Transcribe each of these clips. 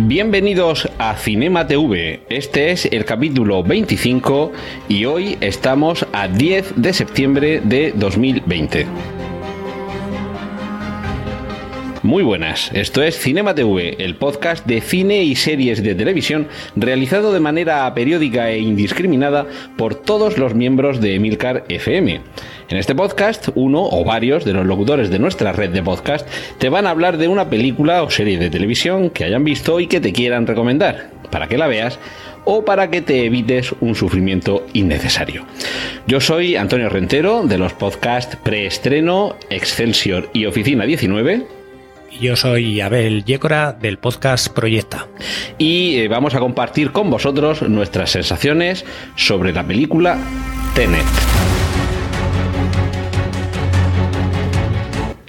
Bienvenidos a Cinema TV. Este es el capítulo 25 y hoy estamos a 10 de septiembre de 2020. Muy buenas, esto es Cinema TV, el podcast de cine y series de televisión realizado de manera periódica e indiscriminada por todos los miembros de Emilcar FM. En este podcast, uno o varios de los locutores de nuestra red de podcast te van a hablar de una película o serie de televisión que hayan visto y que te quieran recomendar, para que la veas o para que te evites un sufrimiento innecesario. Yo soy Antonio Rentero de los podcasts Preestreno, Excelsior y Oficina 19 yo soy Abel Yécora del podcast Proyecta. Y eh, vamos a compartir con vosotros nuestras sensaciones sobre la película Tenet.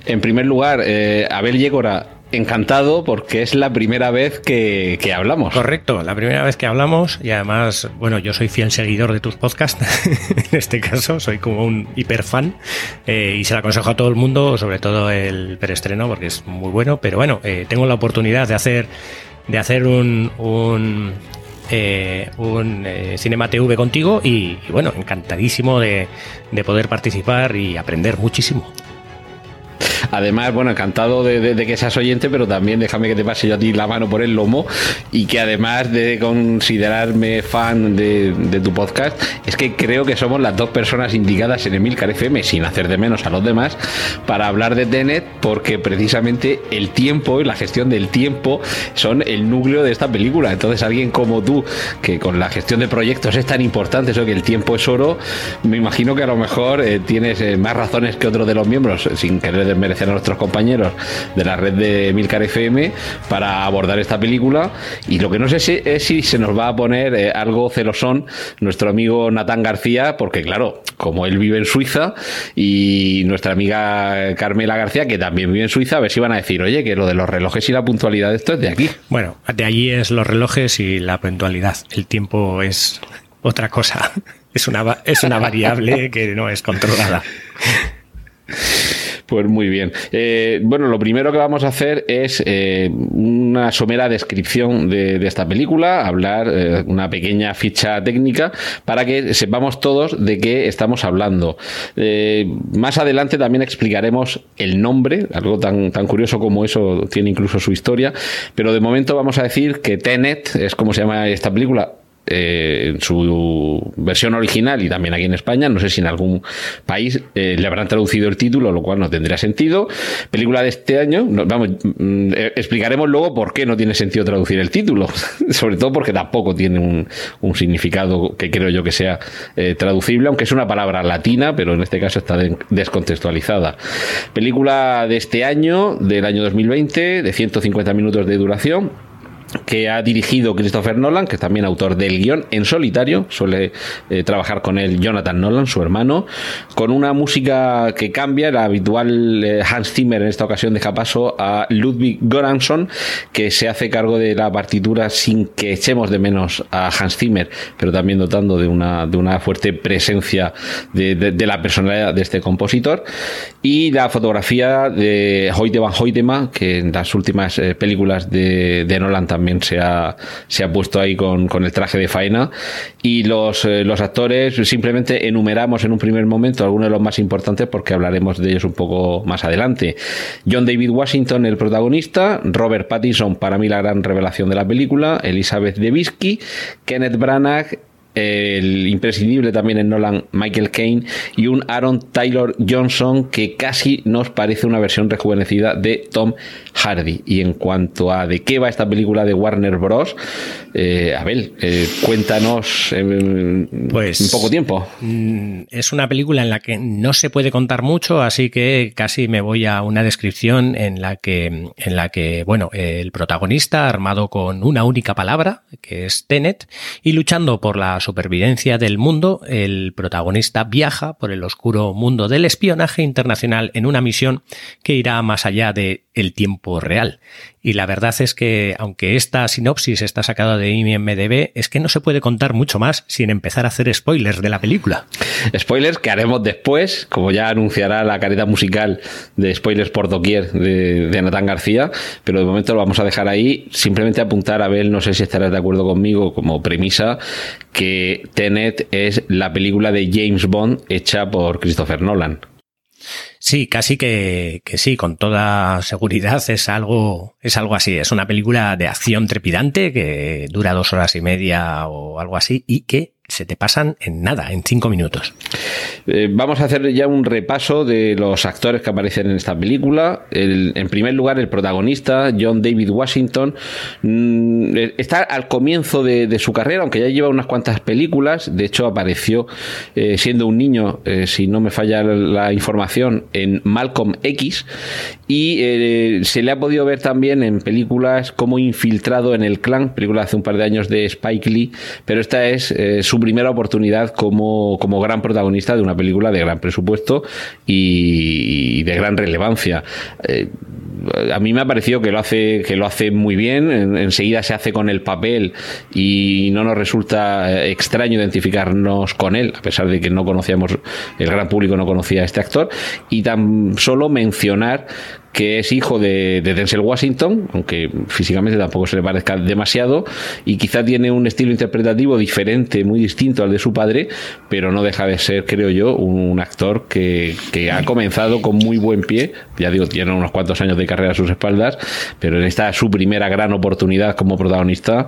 En primer lugar, eh, Abel Yécora, encantado porque es la primera vez que, hablamos. Correcto, la primera vez que hablamos y además, bueno, yo soy fiel seguidor de tus podcasts, en este caso, soy como un hiperfan eh, y se lo aconsejo a todo el mundo, sobre todo el preestreno porque es muy bueno, pero bueno, eh, tengo la oportunidad de hacer, de hacer un... un un Cinema TV contigo y, bueno, encantadísimo de, de poder participar y aprender muchísimo. Además, bueno, encantado de, que seas oyente, pero también déjame que te pase yo a ti la mano por el lomo y que además de considerarme fan de, tu podcast, es que creo que somos las dos personas indicadas en Emilcar FM, sin hacer de menos a los demás, para hablar de Tenet, porque precisamente el tiempo y la gestión del tiempo son el núcleo de esta película. Entonces, alguien como tú, que con la gestión de proyectos es tan importante, eso que el tiempo es oro, me imagino que a lo mejor eh, tienes eh, más razones que otro de los miembros, sin querer desmerecer a nuestros compañeros de la red de Milcar FM para abordar esta película. Y lo que no sé es si se nos va a poner eh, algo celosón nuestro amigo Natán García, porque claro, como él vive en Suiza y nuestra amiga Carmela García, que también vive en Suiza, a ver si van a decir, oye, que lo de los relojes y la puntualidad, esto es de aquí. Bueno, de allí es los relojes y la puntualidad. El tiempo es otra cosa. Es una, es una variable que no es controlada. Pues muy bien. Eh, bueno, lo primero que vamos a hacer es eh, una somera descripción de, esta película, hablar eh, una pequeña ficha técnica para que sepamos todos de qué estamos hablando. más adelante también explicaremos el nombre, algo tan, tan curioso como eso tiene incluso su historia, pero de momento vamos a decir que Tenet es como se llama esta película, eh, en su versión original y también aquí en España. No sé si en algún país eh, le habrán traducido el título, lo cual no tendría sentido. Película de este año, vamos, mm, eh, explicaremos luego por qué no tiene sentido traducir el título, sobre todo porque tampoco tiene un, un significado que creo yo que sea traducible, aunque es una palabra latina, pero en este caso está descontextualizada. Película de este año, del año 2020, de 150 minutos de duración que ha dirigido Christopher Nolan, que es también autor del guion en solitario, suele eh, trabajar con él Jonathan Nolan, su hermano, con una música que cambia, el habitual eh, Hans Zimmer en esta ocasión deja paso a Ludwig Göransson, que se hace cargo de la partitura sin que echemos de menos a Hans Zimmer, pero también dotando de una, de una fuerte presencia de, la personalidad de este compositor, y la fotografía de Hoyte van Hoytema, que en las últimas eh, películas de, de Nolan también también se ha, se ha puesto ahí con, con el traje de faena. Y los, eh, los actores simplemente enumeramos en un primer momento algunos de los más importantes porque hablaremos de ellos un poco más adelante. John David Washington, el protagonista, Robert Pattinson, para mí la gran revelación de la película, Elizabeth Debicki, Kenneth Branagh el imprescindible también en Nolan Michael Caine y un Aaron Taylor Johnson que casi nos parece una versión rejuvenecida de Tom Hardy. Y en cuanto a de qué va esta película de Warner Bros., eh, Abel, eh, cuéntanos en pues, poco tiempo. Mm, es una película en la que no se puede contar mucho, así que casi me voy a una descripción en la que, en la que bueno, el protagonista armado con una única palabra, que es Tenet, y luchando por la supervivencia del mundo, el protagonista viaja por el oscuro mundo del espionaje internacional en una misión que irá más allá de el tiempo real. Y la verdad es que, aunque esta sinopsis está sacada de IMDB, es que no se puede contar mucho más sin empezar a hacer spoilers de la película. Spoilers que haremos después, como ya anunciará la careta musical de spoilers por doquier de, de Natán García, pero de momento lo vamos a dejar ahí. Simplemente apuntar, a ver, no sé si estarás de acuerdo conmigo como premisa, que Tenet es la película de James Bond hecha por Christopher Nolan. Sí, casi que, que, sí, con toda seguridad es algo, es algo así. Es una película de acción trepidante que dura dos horas y media o algo así y que se te pasan en nada, en cinco minutos. Eh, vamos a hacer ya un repaso de los actores que aparecen en esta película. en primer lugar, el protagonista, John David Washington, mm, está al comienzo de, su carrera, aunque ya lleva unas cuantas películas. De hecho, apareció eh, siendo un niño, eh, si no me falla la información, en Malcolm X. Y se le ha podido ver también en películas como Infiltrado en el Clan, película hace un par de años de Spike Lee, pero esta es su primera oportunidad como, como gran protagonista de una película de gran presupuesto y, de gran relevancia. Eh, a mí me ha parecido que lo hace, que lo hace muy bien, enseguida se hace con el papel y no nos resulta eh, extraño identificarnos con él, a pesar de que no conocíamos, el gran público no conocía a este actor, y tan solo mencionar que es hijo de, Denzel Washington, aunque físicamente tampoco se le parezca demasiado, y quizá tiene un estilo interpretativo diferente, muy distinto al de su padre, pero no deja de ser, creo yo, un, actor que, ha comenzado con muy buen pie, ya digo, tiene unos cuantos años de carrera a sus espaldas, pero en esta su primera gran oportunidad como protagonista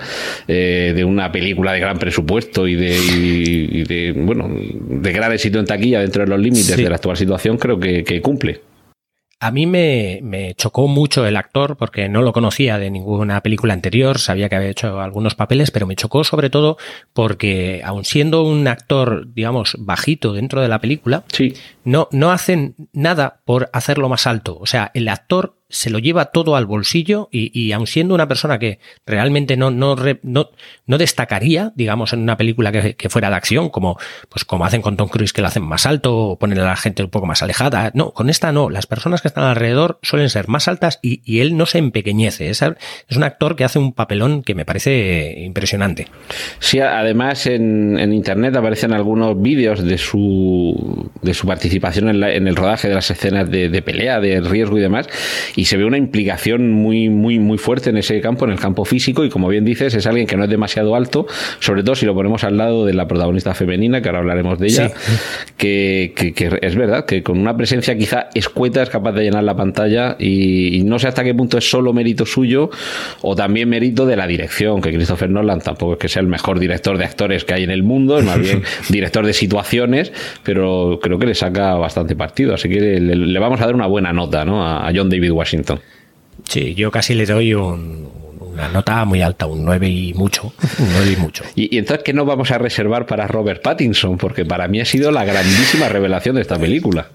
eh, de una película de gran presupuesto y de, bueno, de gran éxito en taquilla dentro de los límites de la actual situación, creo que cumple. A mí me, me, chocó mucho el actor porque no lo conocía de ninguna película anterior, sabía que había hecho algunos papeles, pero me chocó sobre todo porque, aun siendo un actor, digamos, bajito dentro de la película, sí. no, no hacen nada por hacerlo más alto. O sea, el actor se lo lleva todo al bolsillo y, y aun siendo una persona que realmente no, no, no, no destacaría, digamos, en una película que, que, fuera de acción, como, pues como hacen con Tom Cruise que lo hacen más alto o ponen a la gente un poco más alejada. No, con esta no. Las personas que están alrededor suelen ser más altas y, y él no se empequeñece. Es, es, un actor que hace un papelón que me parece impresionante. Sí, además en, en internet aparecen algunos vídeos de su, de su participación en, la, en, el rodaje de las escenas de, de pelea, de riesgo y demás se ve una implicación muy, muy, muy fuerte en ese campo, en el campo físico, y como bien dices, es alguien que no es demasiado alto, sobre todo si lo ponemos al lado de la protagonista femenina, que ahora hablaremos de ella, que, que, es verdad, que con una presencia quizá escueta es capaz de llenar la pantalla y, no sé hasta qué punto es solo mérito suyo o también mérito de la dirección, que Christopher Nolan tampoco es que sea el mejor director de actores que hay en el mundo, es más bien director de situaciones, pero creo que le saca bastante partido, así que le, vamos a dar una buena nota ¿no? a John David Washington. Sí, yo casi le doy una nota muy alta, un 9 y mucho. Un 9 y mucho. ¿Y, entonces qué nos vamos a reservar para Robert Pattinson? Porque para mí ha sido la grandísima revelación de esta película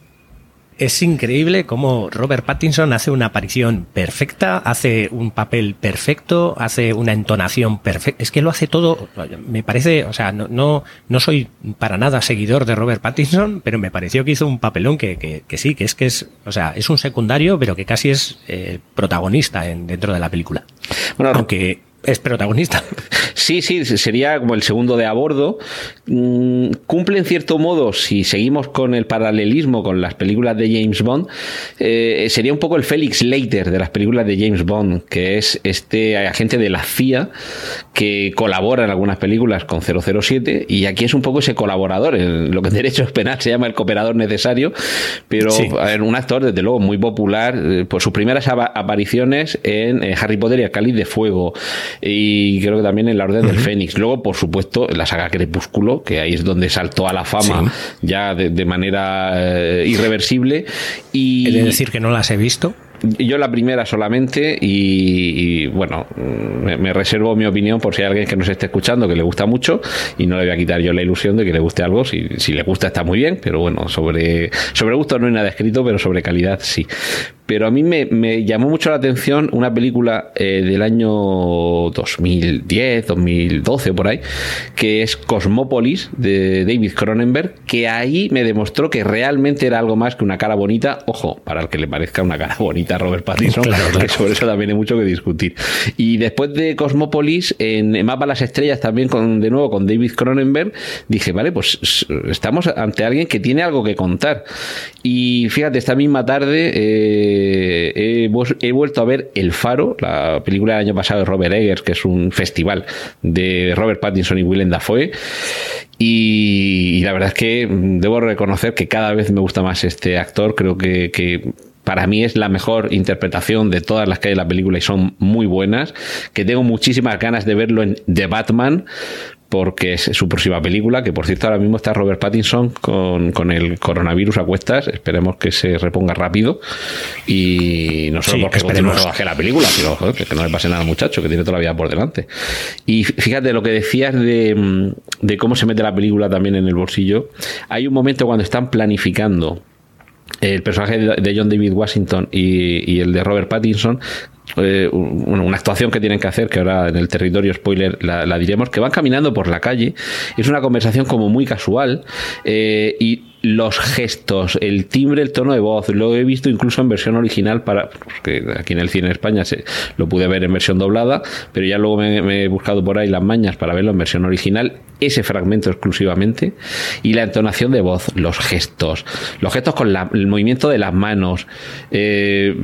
es increíble cómo Robert Pattinson hace una aparición perfecta, hace un papel perfecto, hace una entonación perfecta. Es que lo hace todo, me parece, o sea, no, no, no soy para nada seguidor de Robert Pattinson, pero me pareció que hizo un papelón que, que, que sí, que es que es, o sea, es un secundario, pero que casi es eh, protagonista en, dentro de la película. Bueno, Aunque es protagonista. Sí, sí, sería como el segundo de a bordo. Mm, cumple en cierto modo, si seguimos con el paralelismo con las películas de James Bond, eh, sería un poco el Felix Leiter de las películas de James Bond, que es este agente de la CIA que colabora en algunas películas con 007 y aquí es un poco ese colaborador, lo que en derecho penal se llama el cooperador necesario, pero un actor desde luego muy popular eh, por sus primeras apariciones en eh, Harry Potter y el Cáliz de Fuego, y creo que también en La Orden del Fénix. Luego, por supuesto, la saga Crepúsculo, que ahí es donde saltó a la fama ya de, manera eh, irreversible. Y... He de decir que no las he visto. Yo la primera solamente y, bueno, me, reservo mi opinión por si hay alguien que nos esté escuchando que le gusta mucho y no le voy a quitar yo la ilusión de que le guste algo. Si, si le gusta está muy bien, pero bueno, sobre, sobre gusto no hay nada escrito, pero sobre calidad sí pero a mí me, llamó mucho la atención una película eh, del año 2010, 2012 por ahí, que es Cosmópolis de David Cronenberg, que ahí me demostró que realmente era algo más que una cara bonita, ojo, para el que le parezca una cara bonita a Robert Pattinson, que sobre eso también hay mucho que discutir. Y después de Cosmópolis, en Mapa las Estrellas también con, de nuevo con David Cronenberg, dije, vale, pues estamos ante alguien que tiene algo que contar. Y fíjate, esta misma tarde... Eh, he, vuelto a ver El Faro, la película del año pasado de Robert Eggers, que es un festival de Robert Pattinson y Willem Dafoe. Y, la verdad es que debo reconocer que cada vez me gusta más este actor. Creo que, que para mí es la mejor interpretación de todas las que hay en la película y son muy buenas, que tengo muchísimas ganas de verlo en The Batman, porque es su próxima película, que por cierto ahora mismo está Robert Pattinson con, el coronavirus a cuestas, esperemos que se reponga rápido y no solo porque esperemos. rodaje la película, sino que, no le pase nada al muchacho, que tiene toda la vida por delante. Y fíjate lo que decías de, cómo se mete la película también en el bolsillo, hay un momento cuando están planificando el personaje de John David Washington y, el de Robert Pattinson eh, una actuación que tienen que hacer, que ahora en el territorio spoiler la, diremos, que van caminando por la calle. Es una conversación como muy casual eh, y los gestos, el timbre, el tono de voz, lo he visto incluso en versión original para, porque aquí en el cine en España se, lo pude ver en versión doblada, pero ya luego me, he buscado por ahí las mañas para verlo en versión original, ese fragmento exclusivamente, y la entonación de voz, los gestos, los gestos con el movimiento de las manos, eh,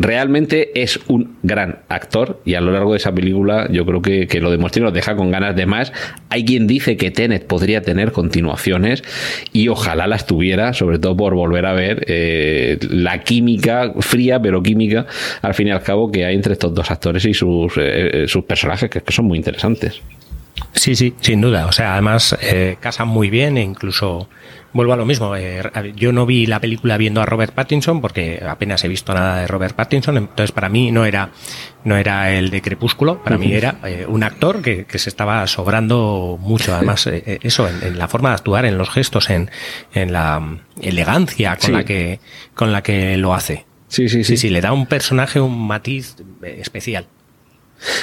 realmente es un gran actor y a lo largo de esa película yo creo que, que lo demuestra y nos deja con ganas de más. Hay quien dice que Tenet podría tener continuaciones y ojalá las tuviera, sobre todo por volver a ver eh, la química, fría pero química, al fin y al cabo, que hay entre estos dos actores y sus, eh, sus personajes, que son muy interesantes. Sí, sí, sin duda. O sea, además eh, casan muy bien e incluso vuelvo a lo mismo. Eh, yo no vi la película viendo a Robert Pattinson porque apenas he visto nada de Robert Pattinson. Entonces, para mí no era, no era el de Crepúsculo. Para mí era eh, un actor que, se estaba sobrando mucho. Además, eso, en, la forma de actuar, en los gestos, en, en la elegancia con la que, con la que lo hace. Sí, sí, sí. Sí, sí, le da un personaje, un matiz especial.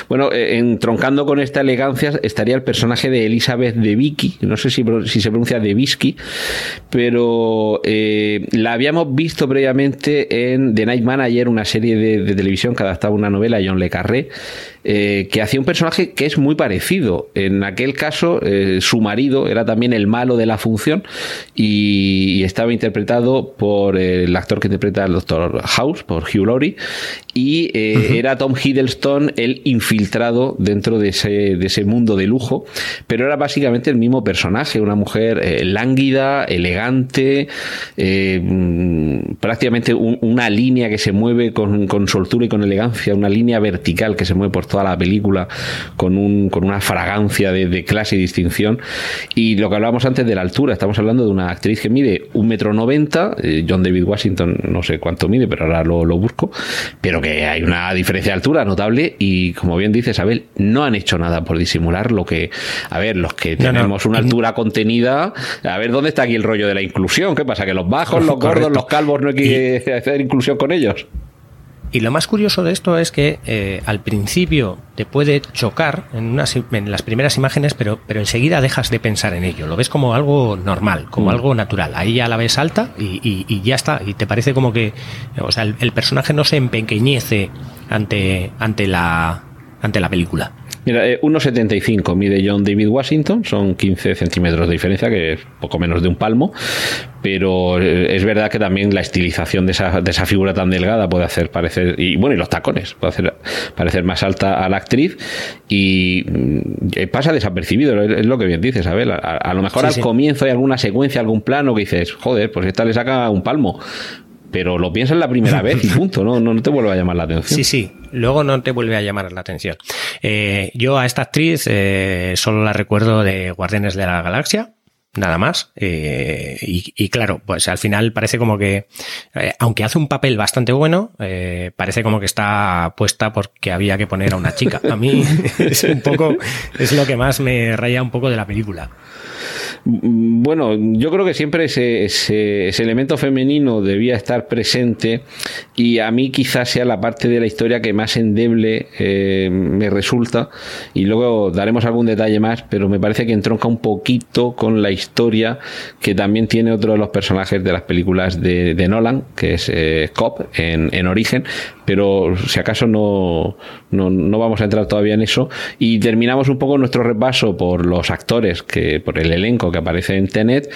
Bueno, eh, entroncando con esta elegancia estaría el personaje de Elizabeth de Vicky, no sé si, si se pronuncia de Visky, pero eh, la habíamos visto previamente en The Night Manager, una serie de, televisión que adaptaba una novela de John Le Carré, eh, que hacía un personaje que es muy parecido. En aquel caso, su marido era también el malo de la función y, estaba interpretado por el actor que interpreta al Doctor House, por Hugh Laurie, y era Tom Hiddleston el infiltrado dentro de ese, de ese mundo de lujo, pero era básicamente el mismo personaje, una mujer eh, lánguida, elegante, eh, prácticamente una línea que se mueve con, con, soltura y con elegancia, una línea vertical que se mueve por toda la película con, un, con una fragancia de, clase y distinción. Y lo que hablábamos antes de la altura, estamos hablando de una actriz que mide un metro noventa, eh, John David Washington no sé cuánto mide, pero ahora lo, lo busco, pero que hay una diferencia de altura notable y como bien dice Isabel, no han hecho nada por disimular lo que, a ver, los que tenemos una altura contenida, a ver, ¿dónde está aquí el rollo de la inclusión? ¿Qué pasa? ¿Que los bajos, los gordos, los calvos no hay que hacer inclusión con ellos? Y lo más curioso de esto es que eh, al principio te puede chocar en, en, las primeras imágenes, pero, pero enseguida dejas de pensar en ello. Lo ves como algo normal, como mm. algo natural. Ahí ya la ves alta y, ya está. Y te parece como que, o sea, el, personaje no se empequeñece ante, ante la, ante la película. Mira, 1,75 eh, mide John David Washington, son 15 centímetros de diferencia, que es poco menos de un palmo, pero eh, es verdad que también la estilización de esa, de esa figura tan delgada puede hacer parecer, y bueno, y los tacones, puede hacer parecer más alta a la actriz y mm, pasa desapercibido, es lo que bien dices, Abel. A, lo mejor al comienzo hay alguna secuencia, algún plano que dices, joder, pues esta le saca un palmo pero lo piensas la primera vez y punto, ¿no? no, te vuelve a llamar la atención. Sí, sí, luego no te vuelve a llamar la atención. Eh, yo a esta actriz eh, solo la recuerdo de Guardianes de la Galaxia, nada más. Eh, y, claro, pues al final parece como que, aunque hace un papel bastante bueno, parece como que está puesta porque había que poner a una chica. A mí es un poco, es lo que más me raya un poco de la película. Bueno, yo creo que siempre ese, ese, elemento femenino debía estar presente y a mí quizás sea la parte de la historia que más endeble eh, me resulta y luego daremos algún detalle más, pero me parece que entronca un poquito con la historia que también tiene otro de los personajes de las películas de, Nolan, que es eh, en, en Origen, pero si acaso no, no, no, vamos a entrar todavía en eso. Y terminamos un poco nuestro repaso por los actores, que por el elenco que aparece en Tenet,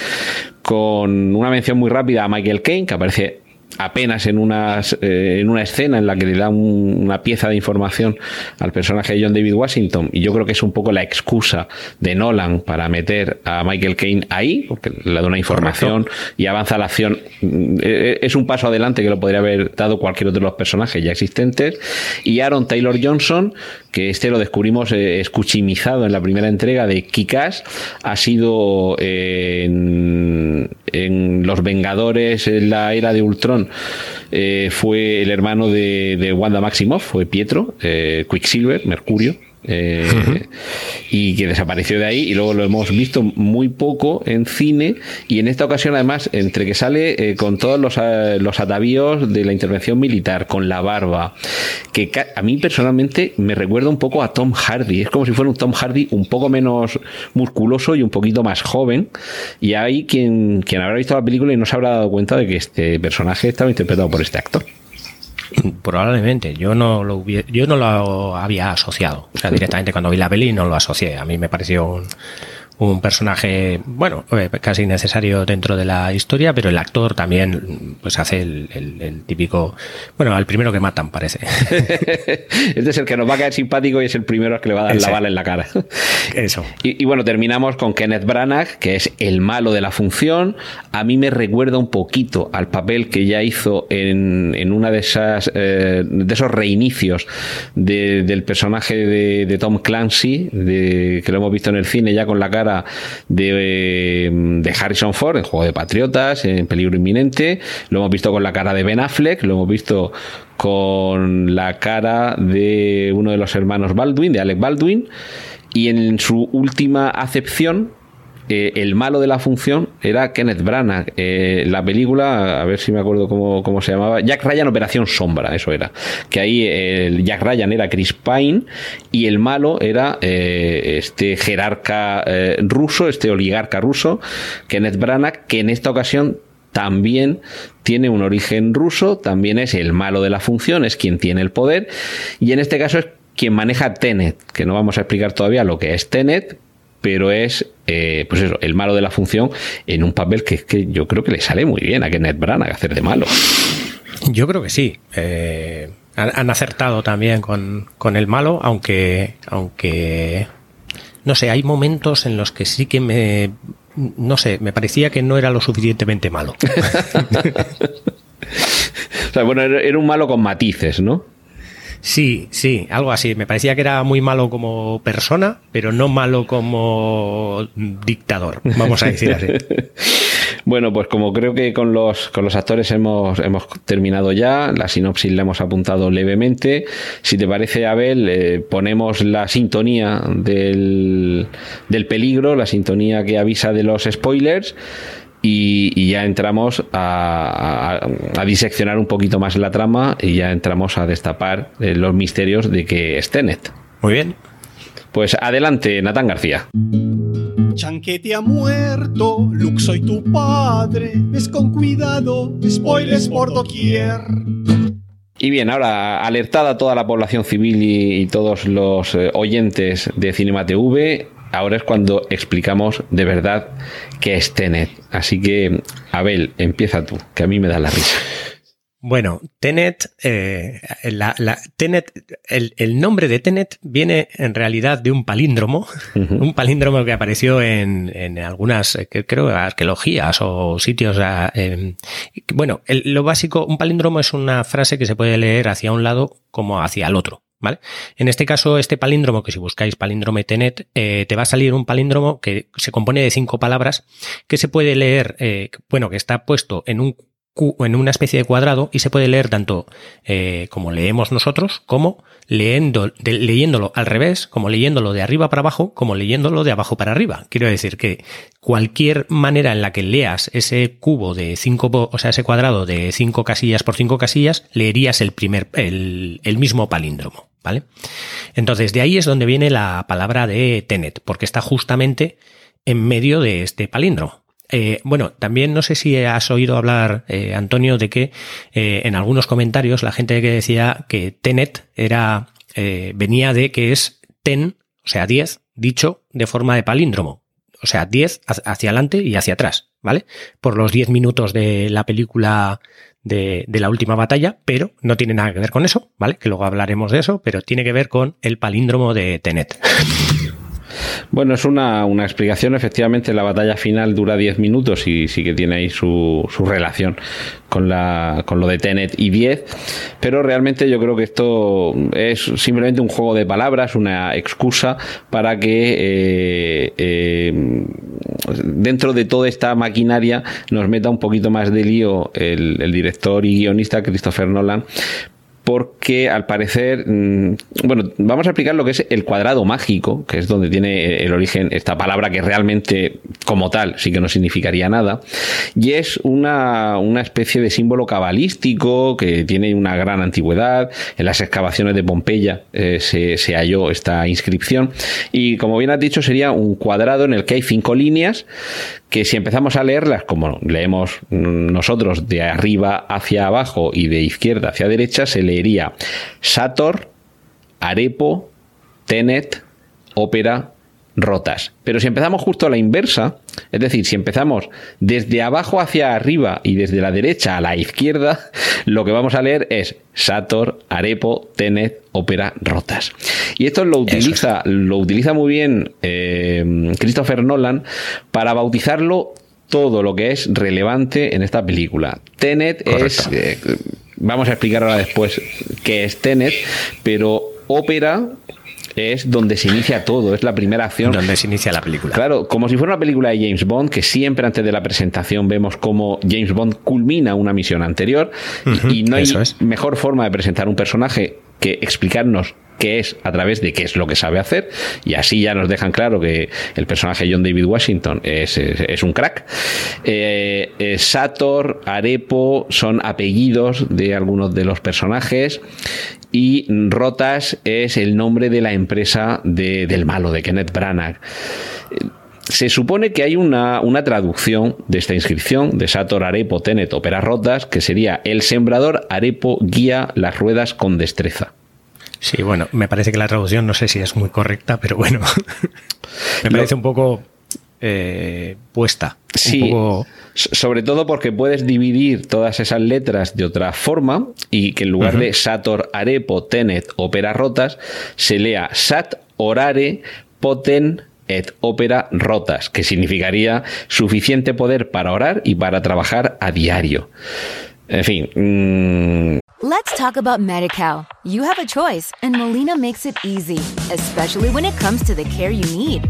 con una mención muy rápida a Michael Caine, que aparece apenas en, unas, eh, en una escena en la que le da una pieza de información al personaje de John David Washington y yo creo que es un poco la excusa de Nolan para meter a Michael Caine ahí porque le da una información y avanza la acción. Mm, eh, es un paso adelante que lo podría haber dado cualquier otro de los personajes ya existentes. Y Aaron Taylor Johnson que este lo descubrimos eh, escuchimizado en la primera entrega de Kikas ha sido en, en Los Vengadores en la era de Ultron eh, fue el hermano de, Wanda Maximoff, fue Pietro, eh, Quicksilver, Mercurio. Eh, y que desapareció de ahí y luego lo hemos visto muy poco en cine y en esta ocasión además entre que sale con todos los, los, atavíos de la intervención militar con la barba que a mí personalmente me recuerda un poco a Tom Hardy. Es como si fuera un Tom Hardy un poco menos musculoso y un poquito más joven y hay quien, quien habrá visto la película y no se habrá dado cuenta de que este personaje estaba interpretado por este actor Probablemente, yo no lo yo no lo había asociado. O sea, directamente cuando vi la peli no lo asocié. A mí me pareció un, un personaje, bueno, eh, casi necesario dentro de la historia, pero el actor también pues hace el, típico, bueno, al primero que matan, parece. este es el que nos va a caer simpático y es el primero que le va a dar la bala en la cara. Eso. Y, bueno, terminamos con Kenneth Branagh, que es el malo de la función. A mí me recuerda un poquito al papel que ya hizo en, en una de esas eh, de esos reinicios del personaje de, de Tom Clancy, de, que lo hemos visto en el cine ya con la cara de, Harrison Ford en Juego de Patriotas, en Peligro Inminente, lo hemos visto con la cara de Ben Affleck, lo hemos visto con la cara de uno de los hermanos Baldwin, de Alec Baldwin, y en su última acepción eh, el malo de la función era Kenneth Branagh. Eh, la película, a ver si me acuerdo cómo, se llamaba, Jack Ryan Operación Sombra, eso era. Que ahí el Jack Ryan era Chris Pine y el malo era eh, este jerarca ruso, este oligarca ruso, Kenneth Branagh, que en esta ocasión también tiene un origen ruso, también es el malo de la función, es quien tiene el poder, y en este caso es quien maneja Tenet, que no vamos a explicar todavía lo que es Tenet, pero es eh, pues eso, el malo de la función en un papel que, que yo creo que le sale muy bien a Kenneth Branagh hacer de malo. Yo creo que sí. Eh, han, acertado también con, con, el malo, aunque, aunque no sé, hay momentos en los que sí que me, no sé, me parecía que no era lo suficientemente malo. o sea, bueno, era un malo con matices, ¿no? Sí, sí, algo así. Me parecía que era muy malo como persona, pero no malo como dictador, vamos a decir así. Bueno, pues como creo que con los, con los actores hemos, hemos terminado ya, la sinopsis la hemos apuntado levemente. Si te parece, Abel, eh, ponemos la sintonía del, del peligro, la sintonía que avisa de los spoilers y, ya entramos a, diseccionar un poquito más la trama y ya entramos a destapar eh, los misterios de que es Tenet. Muy bien. Pues adelante, Natán García. Chanquete ha muerto, Luke soy tu padre, ves con cuidado, spoilers por doquier. Y bien, ahora alertada toda la población civil y, todos los eh, oyentes de Cinema TV, ahora es cuando explicamos de verdad qué es Tenet. Así que, Abel, empieza tú, que a mí me da la risa. Bueno, Tenet, eh, la, Tenet el, nombre de Tenet viene en realidad de un palíndromo, un palíndromo que apareció en, en algunas, eh, creo, arqueologías o sitios. Ah, bueno, lo básico, un palíndromo es una frase que se puede leer hacia un lado como hacia el otro. ¿Vale? En este caso, este palíndromo, que si buscáis palíndrome Tenet, eh, te va a salir un palíndromo que se compone de cinco palabras que se puede leer, eh, bueno, que está puesto en un en una especie de cuadrado y se puede leer tanto eh, como leemos nosotros, como leyendo, leyéndolo al revés, como leyéndolo de arriba para abajo, como leyéndolo de abajo para arriba. Quiero decir que cualquier manera en la que leas ese cubo de cinco, o sea, ese cuadrado de cinco casillas por cinco casillas, leerías el primer, el, el mismo palíndromo, ¿vale? Entonces, de ahí es donde viene la palabra de Tenet, porque está justamente en medio de este palíndromo. Eh, bueno, también no sé si has oído hablar, eh, Antonio, de que eh, en algunos comentarios la gente que decía que Tenet era, venía de que es ten, o sea, 10, dicho de forma de palíndromo. O sea, 10 hacia adelante y hacia atrás, ¿vale? Por los 10 minutos de la película de, de, la última batalla, pero no tiene nada que ver con eso, ¿vale? Que luego hablaremos de eso, pero tiene que ver con el palíndromo de Tenet. Bueno, es una, una, explicación. Efectivamente, la batalla final dura 10 minutos y sí que tiene ahí su, su relación con, la, con lo de Tenet y 10. Pero realmente yo creo que esto es simplemente un juego de palabras, una excusa para que eh, eh, dentro de toda esta maquinaria nos meta un poquito más de lío el, el director y guionista Christopher Nolan porque al parecer, mm, bueno, vamos a explicar lo que es el cuadrado mágico, que es donde tiene el origen esta palabra que realmente como tal sí que no significaría nada, y es una, especie de símbolo cabalístico que tiene una gran antigüedad, en las excavaciones de Pompeya eh, se, se halló esta inscripción, y como bien has dicho sería un cuadrado en el que hay cinco líneas que si empezamos a leerlas como leemos nosotros de arriba hacia abajo y de izquierda hacia derecha, se leería Sator, Arepo, Tenet, Ópera, rotas. Pero si empezamos justo a la inversa, es decir, si empezamos desde abajo hacia arriba y desde la derecha a la izquierda, lo que vamos a leer es Sator, Arepo, Tenet, Ópera, Rotas. Y esto lo utiliza, lo utiliza muy bien eh, Christopher Nolan para bautizarlo todo lo que es relevante en esta película. Tenet es... Eh, vamos a explicar ahora después qué es Tenet, pero ópera es donde se inicia todo, es la primera acción. Donde se inicia la película. Claro, como si fuera una película de James Bond, que siempre antes de la presentación vemos cómo James Bond culmina una misión anterior y, no hay mejor forma de presentar un personaje que explicarnos qué es a través de qué es lo que sabe hacer y así ya nos dejan claro que el personaje John David Washington es, un crack eh, eh, Sator, Arepo son apellidos de algunos de los personajes y Rotas es el nombre de la empresa del malo, de Kenneth Branagh. Se supone que hay una, traducción de esta inscripción de Sator Arepo Tenet Opera Rotas, que sería el sembrador Arepo guía las ruedas con destreza. Sí, bueno, me parece que la traducción no sé si es muy correcta, pero bueno, me parece un poco eh, puesta. Sí, sobre todo porque puedes dividir todas esas letras de otra forma y que en lugar de Sator, Arepo, Tenet, Opera Rotas, se lea Sat, Orare, Poten, et Opera Rotas, que significaría suficiente poder para orar y para trabajar a diario. En fin. Mmm... Let's talk about MediCal. You have a choice, and Molina makes it easy, especially when it comes to the care you need.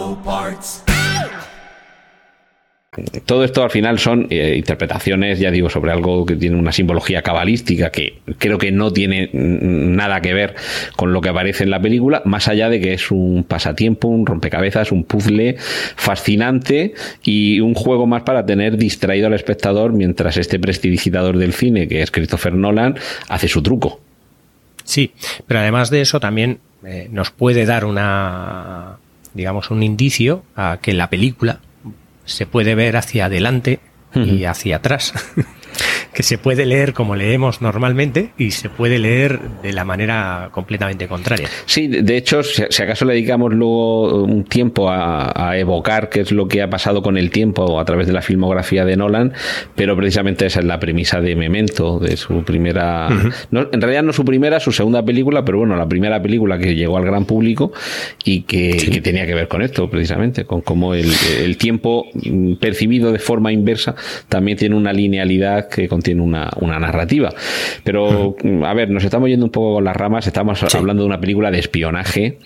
Todo esto al final son eh, interpretaciones, ya digo, sobre algo que tiene una simbología cabalística que creo que no tiene nada que ver con lo que aparece en la película, más allá de que es un pasatiempo, un rompecabezas, un puzzle fascinante y un juego más para tener distraído al espectador mientras este prestidigitador del cine, que es Christopher Nolan, hace su truco. Sí, pero además de eso también eh, nos puede dar una, digamos, un indicio a que la película se puede ver hacia adelante y hacia atrás. que se puede leer como leemos normalmente y se puede leer de la manera completamente contraria. Sí, de hecho, si, acaso le dedicamos luego un tiempo a, evocar qué es lo que ha pasado con el tiempo a través de la filmografía de Nolan, pero precisamente esa es la premisa de Memento, de su primera, en realidad no su primera, su segunda película, pero bueno, la primera película que llegó al gran público y que, tenía que ver con esto, precisamente, con cómo el, el tiempo percibido de forma inversa también tiene una linealidad que tiene una, narrativa. Pero, a ver, nos estamos yendo un poco con las ramas, estamos hablando de una película de espionaje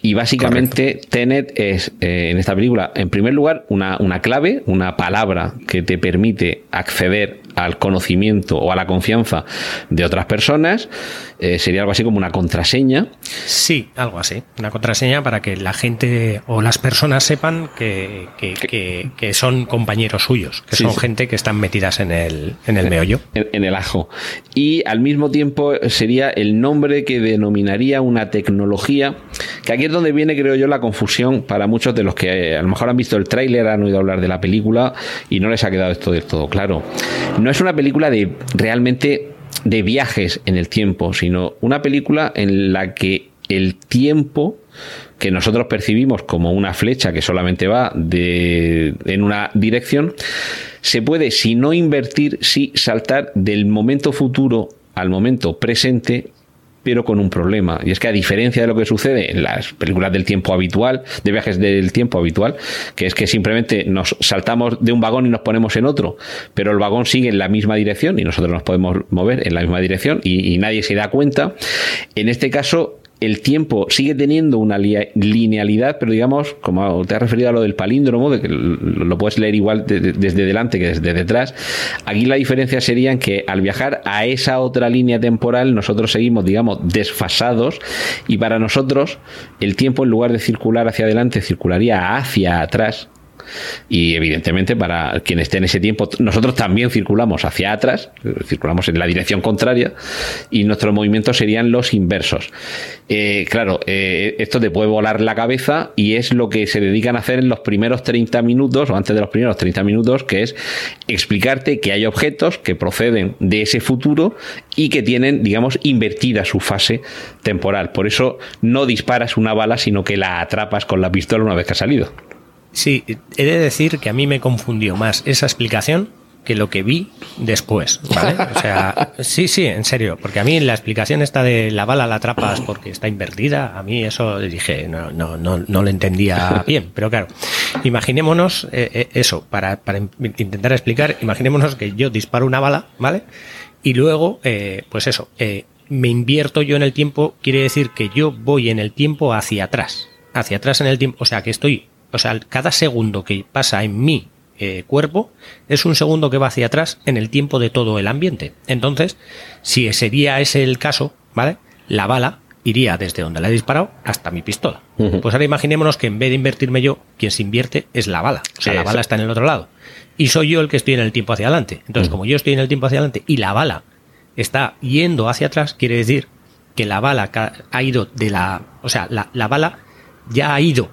y básicamente Tenet es, eh, en esta película, en primer lugar, una, una clave, una palabra que te permite acceder al conocimiento o a la confianza de otras personas. Eh, sería algo así como una contraseña. Sí, algo así. Una contraseña para que la gente o las personas sepan que, que, son compañeros suyos, que son gente que están metidas en el, en el meollo. En, el ajo. Y al mismo tiempo sería el nombre que denominaría una tecnología, que aquí es donde viene, creo yo, la confusión para muchos de los que a lo mejor han visto el tráiler, han oído hablar de la película y no les ha quedado esto del todo claro. No es una película de realmente de viajes en el tiempo, sino una película en la que el tiempo que nosotros percibimos como una flecha que solamente va de, en una dirección, se puede, si no invertir, sí saltar del momento futuro al momento presente pero con un problema. Y es que a diferencia de lo que sucede en las películas del tiempo habitual, de viajes del tiempo habitual, que es que simplemente nos saltamos de un vagón y nos ponemos en otro, pero el vagón sigue en la misma dirección y nosotros nos podemos mover en la misma dirección y, nadie se da cuenta, en este caso el tiempo sigue teniendo una linealidad, pero digamos, como te has referido a lo del palíndromo, de que lo puedes leer igual desde delante que desde detrás, aquí la diferencia sería en que al viajar a esa otra línea temporal, nosotros seguimos, digamos, desfasados y para nosotros el tiempo en lugar de circular hacia adelante, circularía hacia atrás y evidentemente para quien esté en ese tiempo, nosotros también circulamos hacia atrás, circulamos en la dirección contraria y nuestros movimientos serían los inversos. Eh, claro, eh, esto te puede volar la cabeza y es lo que se dedican a hacer en los primeros 30 minutos o antes de los primeros 30 minutos, que es explicarte que hay objetos que proceden de ese futuro y que tienen, digamos, invertida su fase temporal. Por eso no disparas una bala, sino que la atrapas con la pistola una vez que ha salido. Sí, he de decir que a mí me confundió más esa explicación que lo que vi después, ¿vale? O sea, sí, sí, en serio, porque a mí la explicación esta de la bala la atrapas porque está invertida, a mí eso dije, no, no, no, no lo entendía bien, pero claro, imaginémonos eh, eh, eso, para, para, intentar explicar, imaginémonos que yo disparo una bala, ¿vale? Y luego, eh, pues eso, me invierto yo en el tiempo, quiere decir que yo voy en el tiempo hacia atrás, hacia atrás en el tiempo, o sea, que estoy o sea, cada segundo que pasa en mi eh, cuerpo es un segundo que va hacia atrás en el tiempo de todo el ambiente. Entonces, si sería ese el caso, ¿vale? La bala iría desde donde la he disparado hasta mi pistola. Pues ahora imaginémonos que en vez de invertirme yo, quien se invierte es la bala. O sea, la bala está en el otro lado. Y soy yo el que estoy en el tiempo hacia adelante. Entonces, como yo estoy en el tiempo hacia adelante y la bala está yendo hacia atrás, quiere decir que la bala ha ido de la... O sea, la, la bala ya ha ido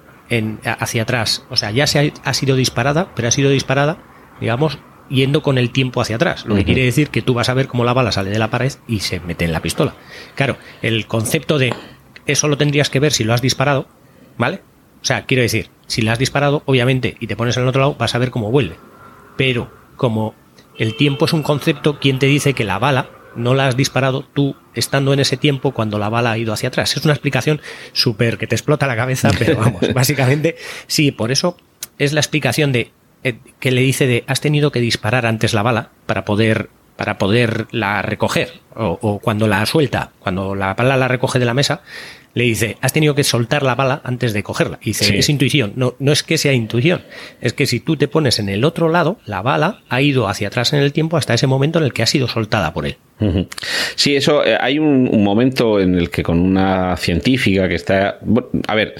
hacia atrás. O sea, ya se ha, sido disparada, pero ha sido disparada, digamos, yendo con el tiempo hacia atrás. Lo que quiere decir que tú vas a ver cómo la bala sale de la pared y se mete en la pistola. Claro, el concepto de eso lo tendrías que ver si lo has disparado, ¿vale? O sea, quiero decir, si la has disparado, obviamente, y te pones en el otro lado, vas a ver cómo vuelve. Pero como el tiempo es un concepto, ¿quién te dice que la bala no la has disparado tú estando en ese tiempo cuando la bala ha ido hacia atrás. Es una explicación súper que te explota la cabeza, pero vamos, básicamente sí, por eso es la explicación de eh, que le dice de has tenido que disparar antes la bala para poder para poderla recoger, o, cuando la suelta, cuando la bala la recoge de la mesa, le dice, has tenido que soltar la bala antes de cogerla. Y dice, es intuición. No, no es que sea intuición, es que si tú te pones en el otro lado, la bala ha ido hacia atrás en el tiempo hasta ese momento en el que ha sido soltada por él. Sí, eso, eh, hay un, momento en el que con una científica que está... a ver,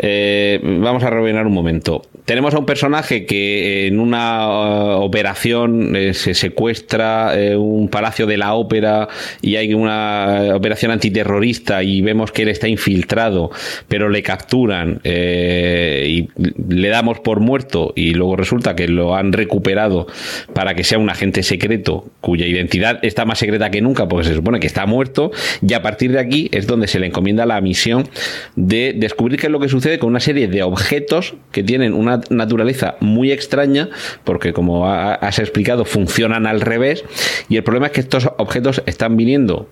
eh, vamos a rebobinar un momento. Tenemos a un personaje que en una uh, operación eh, se secuestra eh, un palacio de la ópera y hay una operación antiterrorista y vemos que él está infiltrado, pero le capturan y le damos por muerto y luego resulta que lo han recuperado para que sea un agente secreto cuya identidad está más secreta que nunca porque se supone que está muerto y a partir de aquí es donde se le encomienda la misión de descubrir qué es lo que sucede con una serie de objetos que tienen una naturaleza muy extraña, porque como has explicado, funcionan al revés, y el problema es que estos objetos están viniendo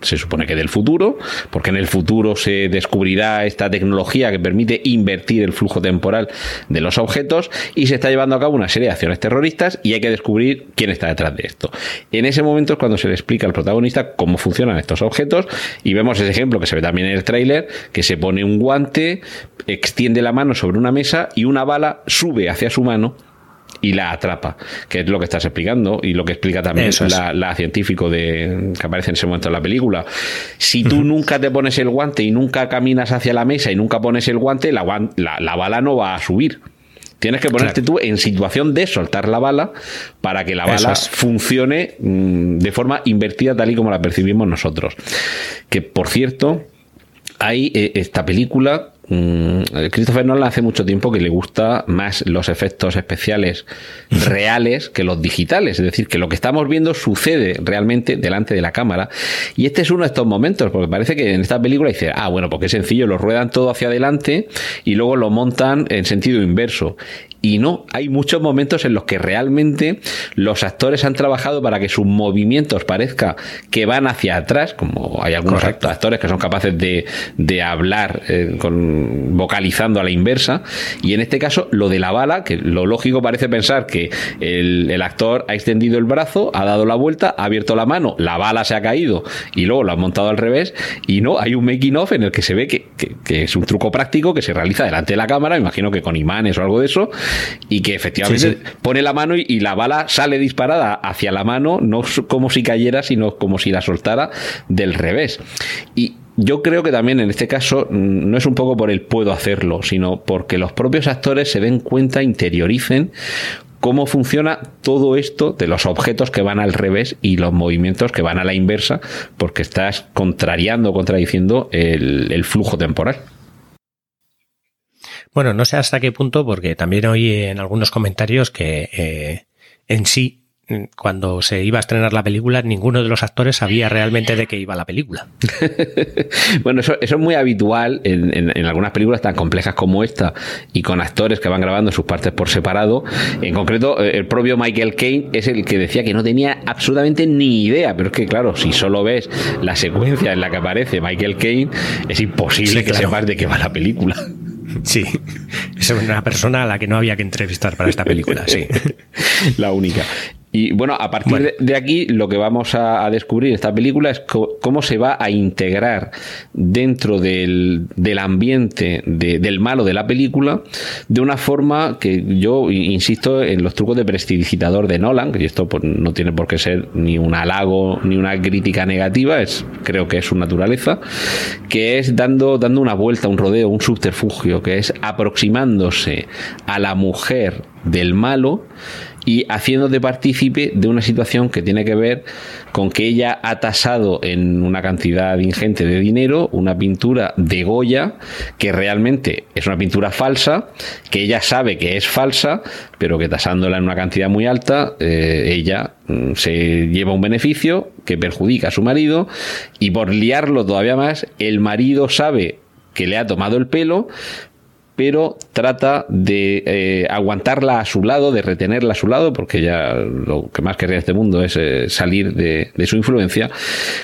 se supone que del futuro, porque en el futuro se descubrirá esta tecnología que permite invertir el flujo temporal de los objetos y se está llevando a cabo una serie de acciones terroristas y hay que descubrir quién está detrás de esto. En ese momento es cuando se le explica al protagonista cómo funcionan estos objetos y vemos ese ejemplo que se ve también en el tráiler, que se pone un guante, extiende la mano sobre una mesa y una bala sube hacia su mano y la atrapa, que es lo que estás explicando y lo que explica también la, científico de, que aparece en ese momento en la película. Si tú nunca te pones el guante y nunca caminas hacia la mesa y nunca pones el guante, la, bala no va a subir. Tienes que ponerte tú en situación de soltar la bala para que la bala funcione mm, de forma invertida tal y como la percibimos nosotros. Que por cierto, hay eh, esta película Christopher Nolan hace mucho tiempo que le gusta más los efectos especiales reales que los digitales, es decir, que lo que estamos viendo sucede realmente delante de la cámara. Y este es uno de estos momentos, porque parece que en esta película dice, ah, bueno, porque es sencillo, lo ruedan todo hacia adelante y luego lo montan en sentido inverso. Y no, hay muchos momentos en los que realmente los actores han trabajado para que sus movimientos parezca que van hacia atrás, como hay algunos actores que son capaces de, de hablar eh, con, vocalizando a la inversa. Y en este caso, lo de la bala, que lo lógico parece pensar que el, el actor ha extendido el brazo, ha dado la vuelta, ha abierto la mano, la bala se ha caído y luego lo ha montado al revés. Y no, hay un making of en el que se ve que, que, que es un truco práctico que se realiza delante de la cámara, imagino que con imanes o algo de eso y que efectivamente pone la mano y, la bala sale disparada hacia la mano, no como si cayera, sino como si la soltara del revés. Y yo creo que también en este caso mm, no es un poco por el puedo hacerlo, sino porque los propios actores se den cuenta, interioricen cómo funciona todo esto de los objetos que van al revés y los movimientos que van a la inversa, porque estás contrariando, contradiciendo el flujo temporal. Bueno, no sé hasta qué punto, porque también oí en algunos comentarios que eh, en sí, cuando se iba a estrenar la película, ninguno de los actores sabía realmente de qué iba la película. bueno, eso, es muy habitual en, algunas películas tan complejas como esta y con actores que van grabando sus partes por separado. En concreto, eh, el propio Michael Caine es el que decía que no tenía absolutamente ni idea, pero es que claro, si solo ves la secuencia en la que aparece Michael Caine, es imposible que sepas de qué va la película. Sí, es una persona a la que no había que entrevistar para esta película, sí. La única. Y bueno, a partir de aquí lo que vamos a, descubrir en esta película es cómo se va a integrar dentro del, ambiente del malo de la película de una forma que yo insisto en los trucos de prestidigitador de Nolan, que esto pues, no tiene por qué ser ni un halago ni una crítica negativa, es, creo que es su naturaleza, que es dando, dando una vuelta, un rodeo, un subterfugio, que es aproximándose a la mujer del malo y haciéndote partícipe de una situación que tiene que ver con que ella ha tasado en una cantidad ingente de dinero una pintura de Goya que realmente es una pintura falsa, que ella sabe que es falsa, pero que tasándola en una cantidad muy alta, eh, ella mm, se lleva un beneficio que perjudica a su marido y por liarlo todavía más, el marido sabe que le ha tomado el pelo, pero trata de eh, aguantarla a su lado, de retenerla a su lado, porque ya lo que más querría este mundo es eh, salir de, su influencia,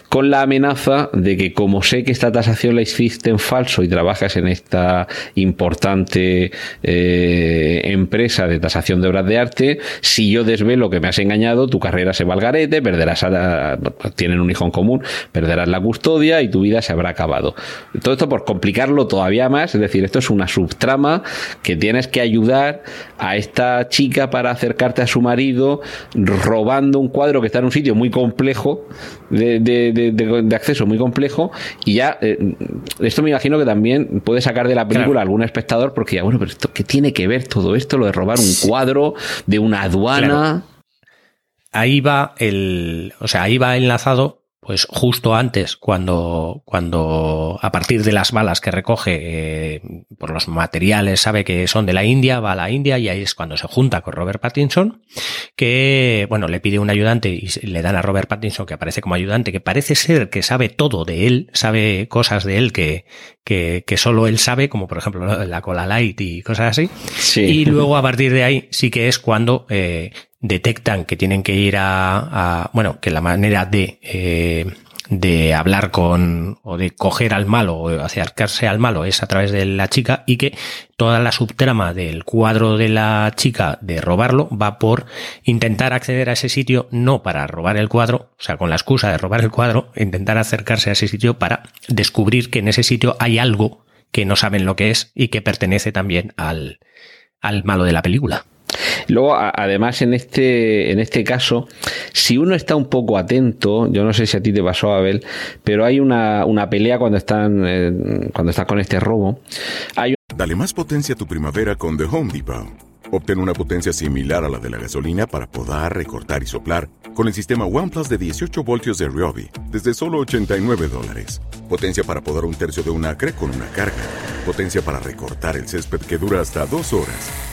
con la amenaza de que como sé que esta tasación la hiciste en falso y trabajas en esta importante eh, empresa de tasación de obras de arte, si yo desvelo que me has engañado, tu carrera se va al garete, perderás a, tienen un hijo en común, perderás la custodia y tu vida se habrá acabado. Todo esto por complicarlo todavía más, es decir, esto es una subtrama que tienes que ayudar a esta chica para acercarte a su marido robando un cuadro que está en un sitio muy complejo de, acceso muy complejo y ya eh, esto me imagino que también puede sacar de la película algún espectador porque ya bueno pero esto qué tiene que ver todo esto lo de robar un cuadro de una aduana ahí va el o sea ahí va enlazado pues justo antes, cuando, cuando a partir de las balas que recoge eh, por los materiales, sabe que son de la India, va a la India y ahí es cuando se junta con Robert Pattinson, que, bueno, le pide un ayudante y le dan a Robert Pattinson que aparece como ayudante, que parece ser que sabe todo de él, sabe cosas de él que, que, que solo él sabe, como por ejemplo la cola light y cosas así. Y luego a partir de ahí sí que es cuando eh, detectan que tienen que ir a, bueno, que la manera de, eh, de hablar con, o de coger al malo, o acercarse al malo es a través de la chica y que toda la subtrama del cuadro de la chica de robarlo va por intentar acceder a ese sitio no para robar el cuadro, o sea, con la excusa de robar el cuadro, intentar acercarse a ese sitio para descubrir que en ese sitio hay algo que no saben lo que es y que pertenece también al, al malo de la película. Luego, además, en este, en este caso, si uno está un poco atento, yo no sé si a ti te pasó, Abel, pero hay una, una pelea cuando están, eh, cuando están con este robo. Dale más potencia a tu primavera con The Home Depot. Obtén una potencia similar a la de la gasolina para poder recortar y soplar con el sistema OnePlus de 18 voltios de Ryobi desde solo 89 dólares. Potencia para podar un tercio de un acre con una carga. Potencia para recortar el césped que dura hasta dos horas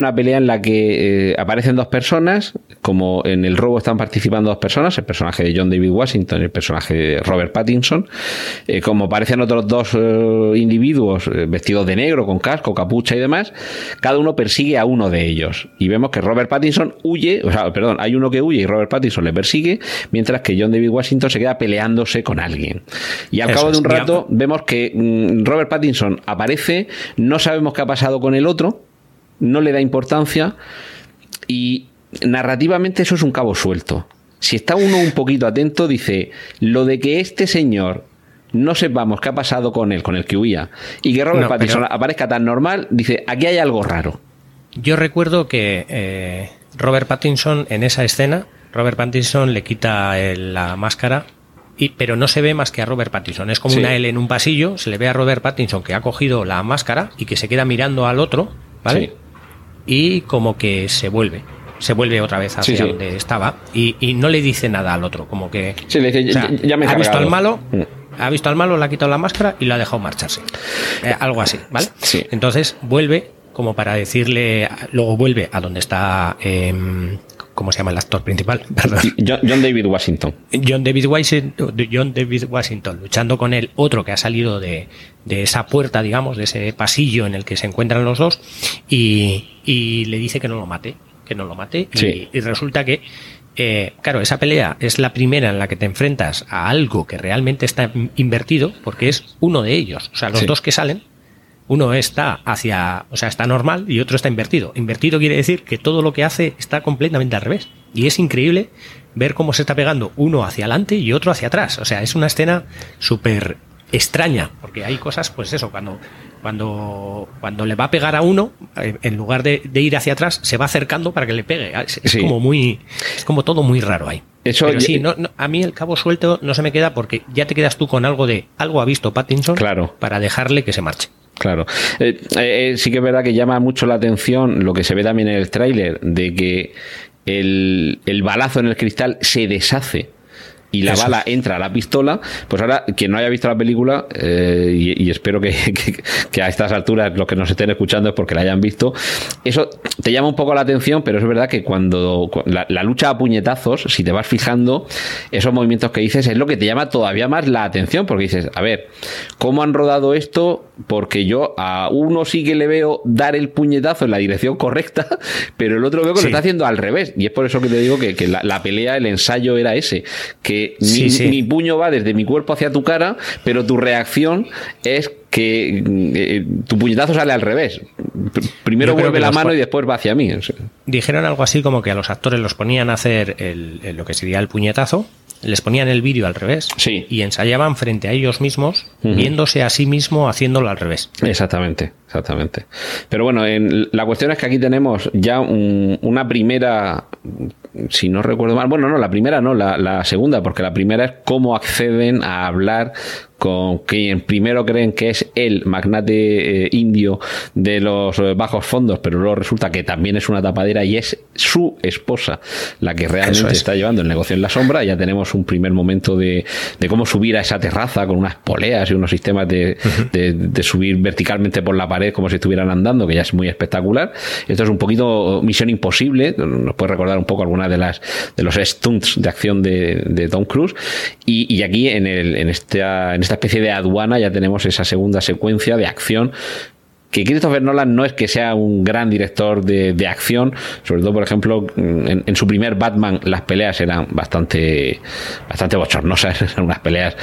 Una pelea en la que eh, aparecen dos personas, como en el robo están participando dos personas, el personaje de John David Washington y el personaje de Robert Pattinson, eh, como aparecen otros dos eh, individuos vestidos de negro, con casco, capucha y demás, cada uno persigue a uno de ellos. Y vemos que Robert Pattinson huye, o sea, perdón, hay uno que huye y Robert Pattinson le persigue, mientras que John David Washington se queda peleándose con alguien. Y al cabo de un rato vemos que mm, Robert Pattinson aparece, no sabemos qué ha pasado con el otro, no le da importancia y narrativamente eso es un cabo suelto. Si está uno un poquito atento, dice, lo de que este señor no sepamos qué ha pasado con él, con el que huía, y que Robert Pattinson aparezca tan normal, dice, aquí hay algo raro. Yo recuerdo que eh, Robert Pattinson en esa escena, Robert Pattinson le quita la máscara, y, pero no se ve más que a Robert Pattinson. Es como una L en un pasillo, se le ve a Robert Pattinson que ha cogido la máscara y que se queda mirando al otro, ¿vale? Y como que se vuelve se vuelve otra vez hacia donde estaba y, no le dice nada al otro, como que le dice, ya, me ha visto al malo, mm. ha visto al malo, le ha quitado la máscara y lo ha dejado marcharse. Eh, algo así, ¿vale? Entonces vuelve como para decirle, luego vuelve a donde está em, ¿cómo se llama el actor principal? John, David Washington. John David Washington. John David Washington, luchando con el otro que ha salido de, esa puerta, digamos, de ese pasillo en el que se encuentran los dos, y, le dice que no lo mate, que no lo mate, y, resulta que eh, claro, esa pelea es la primera en la que te enfrentas a algo que realmente está invertido, porque es uno de ellos. O sea, los dos que salen uno está hacia, o sea, está normal y otro está invertido. Invertido quiere decir que todo lo que hace está completamente al revés. Y es increíble ver cómo se está pegando uno hacia adelante y otro hacia atrás. O sea, es una escena súper extraña, porque hay cosas, pues eso, cuando, cuando, cuando le va a pegar a uno, eh, en lugar de, ir hacia atrás, se va acercando para que le pegue. Es, como muy, es como todo muy raro ahí. Eso Pero sí, no, a mí el cabo suelto no se me queda porque ya te quedas tú con algo de algo ha visto Pattinson claro. para dejarle que se marche. Claro. Eh, eh, sí que es verdad que llama mucho la atención lo que se ve también en el tráiler, de que el, balazo en el cristal se deshace y la bala entra a la pistola, pues ahora quien no haya visto la película, eh, y, espero que, a estas alturas los que nos estén escuchando es porque la hayan visto, eso te llama un poco la atención, pero es verdad que cuando la, la lucha a puñetazos, si te vas fijando, esos movimientos que dices es lo que te llama todavía más la atención, porque dices, a ver, ¿cómo han rodado esto? Porque yo a uno sí que le veo dar el puñetazo en la dirección correcta, pero el otro veo que lo está haciendo al revés. Y es por eso que te digo que, la, pelea, el ensayo era ese, que mi, puño va desde mi cuerpo hacia tu cara, pero tu reacción es que eh, tu puñetazo sale al revés. Primero vuelve la mano y después va hacia mí. Dijeron algo así como que a los actores los ponían a hacer lo que sería el puñetazo les ponían el vídeo al revés y ensayaban frente a ellos mismos, viéndose a sí mismo haciéndolo al revés. Exactamente, exactamente. Pero bueno, en, la cuestión es que aquí tenemos ya una primera, si no recuerdo mal, bueno, no, la primera no, la, la segunda, porque la primera es cómo acceden a hablar con quien primero creen que es el magnate eh, indio de los eh, bajos fondos, pero luego resulta que también es una tapadera y es su esposa la que realmente está llevando el negocio en la sombra. Ya tenemos un primer momento de, cómo subir a esa terraza con unas poleas y unos sistemas de, subir verticalmente por la pared como si estuvieran andando, que ya es muy espectacular. Esto es un poquito misión imposible, nos puede recordar un poco de las de los stunts de acción de, Tom Cruise. Y, aquí en, el, en, esta, en esta especie de aduana ya tenemos esa segunda secuencia de acción que Christopher Nolan no es que sea un gran director de, acción, sobre todo, por ejemplo, en, su primer Batman las peleas eran bastante, bastante bochornosas, eran unas peleas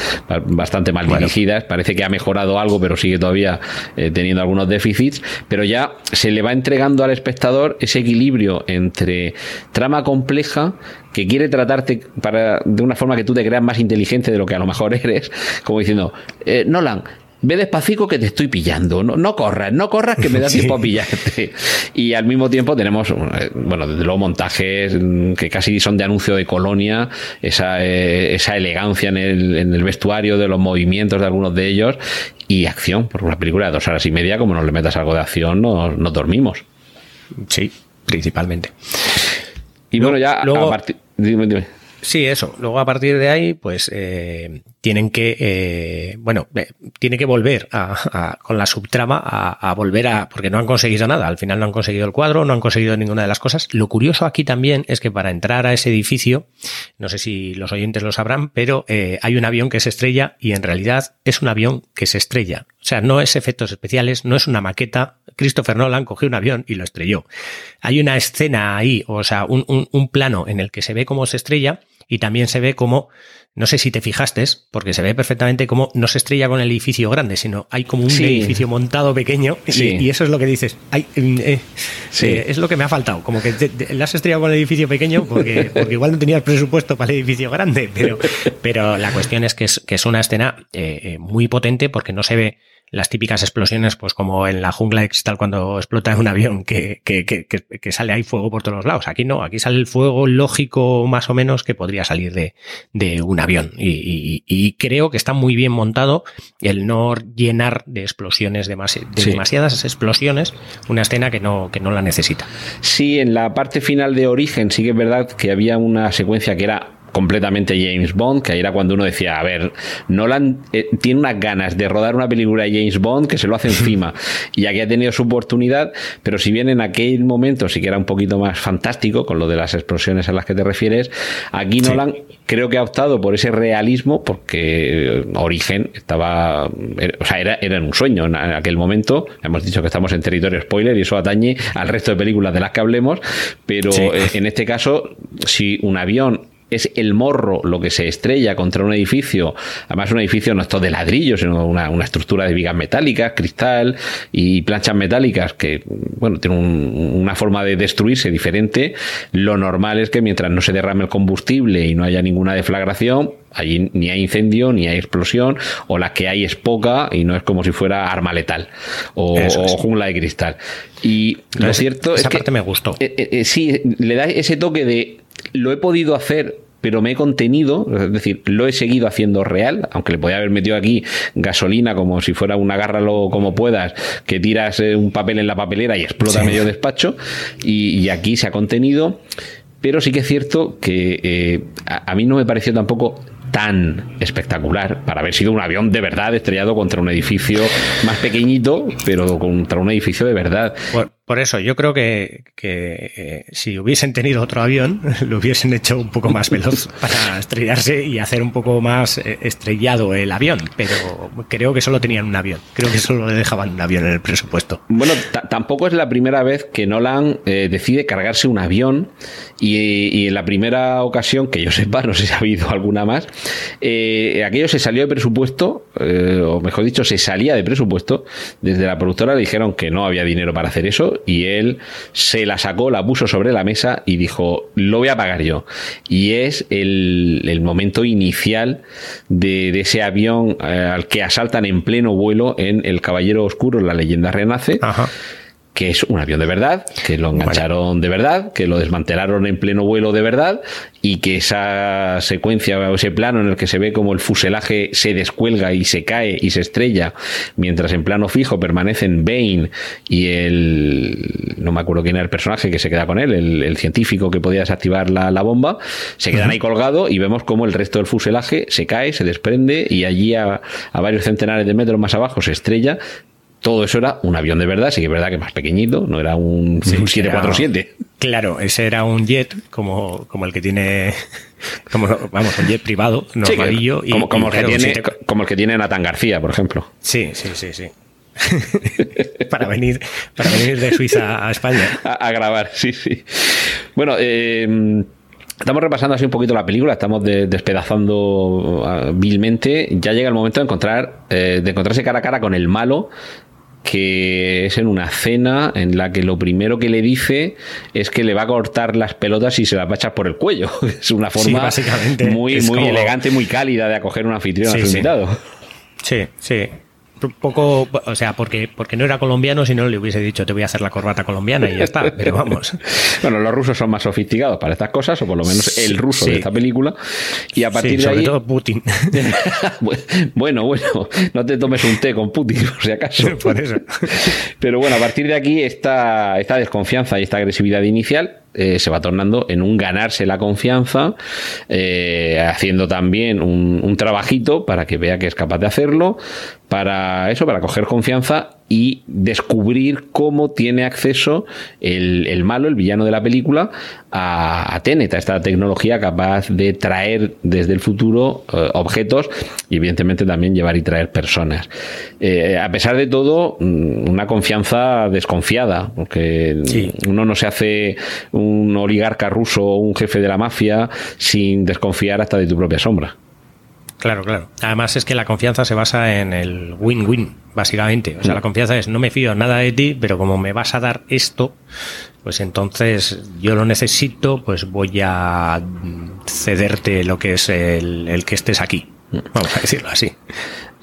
bastante mal dirigidas, parece que ha mejorado algo, pero sigue todavía eh, teniendo algunos déficits, pero ya se le va entregando al espectador ese equilibrio entre trama compleja que quiere tratarte para, de una forma que tú te creas más inteligente de lo que a lo mejor eres, como diciendo, eh, Nolan, ve despacito que te estoy pillando, no, no corras, no corras que me da tiempo a pillarte. Y al mismo tiempo tenemos, eh, bueno, desde luego montajes mm, que casi son de anuncio de colonia, esa, eh, esa elegancia en el, en el vestuario de los movimientos de algunos de ellos y acción, porque una película de dos horas y media, como no le metas algo de acción, no, no dormimos. Sí, principalmente. Y bueno, ya a partir... Dime, dime. Sí, eso. Luego a partir de ahí, pues eh, tienen que, eh, bueno, eh, tiene que volver a, con la subtrama a, volver a, porque no han conseguido nada. Al final no han conseguido el cuadro, no han conseguido ninguna de las cosas. Lo curioso aquí también es que para entrar a ese edificio, no sé si los oyentes lo sabrán, pero hay un avión que se estrella y en realidad es un avión que se estrella. O sea, no es efectos especiales, no es una maqueta. Christopher Nolan cogió un avión y lo estrelló. Hay una escena ahí, o sea, un, un plano en el que se ve cómo se estrella y también se ve como, no sé si te fijaste, porque se ve perfectamente como no se estrella con el edificio grande, sino hay como un edificio montado pequeño y, eso es lo que dices. Hay, eh, eh, es lo que me ha faltado, como que te, has estrellado con el edificio pequeño porque, porque igual no tenías presupuesto para el edificio grande, pero, pero la cuestión es que es, que es una escena eh, muy potente porque no se ve las típicas explosiones, pues como en la jungla de cristal cuando explota un avión, que, que, que, que, sale ahí fuego por todos los lados. Aquí no, aquí sale el fuego lógico más o menos que podría salir de, de un avión. Y, y, creo que está muy bien montado el no llenar de explosiones, de demasiadas explosiones, una escena que no, que no la necesita. Sí, en la parte final de Origen sí que es verdad que había una secuencia que era completamente James Bond, que ahí era cuando uno decía, a ver, Nolan eh, tiene unas ganas de rodar una película de James Bond que se lo hace encima. y aquí ha tenido su oportunidad, pero si bien en aquel momento sí que era un poquito más fantástico con lo de las explosiones a las que te refieres, aquí Nolan creo que ha optado por ese realismo porque eh, Origen estaba, o sea, era, era un sueño en aquel momento. Hemos dicho que estamos en territorio spoiler y eso atañe al resto de películas de las que hablemos, pero eh, en este caso, si un avión es el morro lo que se estrella contra un edificio, además un edificio no es todo de ladrillo, sino una, estructura de vigas metálicas, cristal y planchas metálicas que, bueno, tiene una forma de destruirse diferente. Lo normal es que mientras no se derrame el combustible y no haya ninguna deflagración, allí ni hay incendio, ni hay explosión, o la que hay es poca y no es como si fuera arma letal o, jungla de cristal. Y lo cierto esa es parte me gustó. Eh, eh, eh, sí, le da ese toque de lo he podido hacer pero me he contenido, es decir, lo he seguido haciendo real, aunque le podía haber metido aquí gasolina como si fuera un agárralo como puedas, que tiras eh, un papel en la papelera y explota medio despacho, y, aquí se ha contenido, pero sí que es cierto que eh, a, mí no me pareció tampoco tan espectacular para haber sido un avión de verdad estrellado contra un edificio más pequeñito, pero contra un edificio de verdad. Por eso, yo creo que, que eh, si hubiesen tenido otro avión, lo hubiesen hecho un poco más veloz para estrellarse y hacer un poco más eh, estrellado el avión. Pero creo que solo tenían un avión. Creo que solo le dejaban un avión en el presupuesto. Bueno, tampoco es la primera vez que Nolan eh, decide cargarse un avión. Y, y, en la primera ocasión, que yo sepa, no sé si ha habido alguna más, aquello se salió de presupuesto, o mejor dicho, se salía de presupuesto. Desde la productora le dijeron que no había dinero para hacer eso y él se la sacó, la puso sobre la mesa y dijo, lo voy a pagar yo. Y es el, momento inicial de, ese avión eh, al que asaltan en pleno vuelo en El Caballero Oscuro, la leyenda renace. Ajá que es un avión de verdad, que lo engancharon de verdad, que lo desmantelaron en pleno vuelo de verdad y que esa secuencia o ese plano en el que se ve como el fuselaje se descuelga y se cae y se estrella, mientras en plano fijo permanecen Bane y el no me acuerdo quién era el personaje que se queda con él, el, científico que podía desactivar la, bomba, se quedan ahí colgados y vemos como el resto del fuselaje se cae, se desprende y allí a, a varios centenares de metros más abajo se estrella todo eso era un avión de verdad, sí que es verdad que más pequeñito, no era un, 747. claro, ese era un jet como, como el que tiene, como, vamos, un jet privado, normalillo. y, como, el que tiene, como el que tiene Nathan García, por ejemplo. Sí, sí, sí, sí. para venir para venir de Suiza a España. A, grabar, sí, sí. Bueno, eh, Estamos repasando así un poquito la película, estamos despedazando ah, vilmente. Ya llega el momento de encontrar, eh, de encontrarse cara a cara con el malo que es en una cena en la que lo primero que le dice es que le va a cortar las pelotas y se las va a echar por el cuello. Es una forma muy, muy elegante, muy cálida de acoger un anfitrión a su invitado. Sí, sí poco, o sea, porque, porque no era colombiano, si no le hubiese dicho te voy a hacer la corbata colombiana y ya está, pero vamos. bueno, los rusos son más sofisticados para estas cosas, o por lo menos el ruso de esta película, y a partir de ahí... todo Putin. bueno, bueno, no te tomes un té con Putin, por si acaso. por eso. pero bueno, a partir de aquí esta, esta desconfianza y esta agresividad inicial eh, se va tornando en un ganarse la confianza, eh, haciendo también un, un, trabajito para que vea que es capaz de hacerlo, para eso, para coger confianza y descubrir cómo tiene acceso el, malo, el villano de la película, a, a, Tenet, a esta tecnología capaz de traer desde el futuro eh, objetos y evidentemente también llevar y traer personas. Eh, a pesar de todo, mm, una confianza desconfiada, porque uno no se hace un oligarca ruso o un jefe de la mafia sin desconfiar hasta de tu propia sombra. Claro, claro. Además es que la confianza se basa en el win-win, básicamente. O sea, la confianza es no me fío nada de ti, pero como me vas a dar esto, pues entonces yo lo necesito, pues voy a cederte lo que es el, el que estés aquí. Vamos a decirlo así.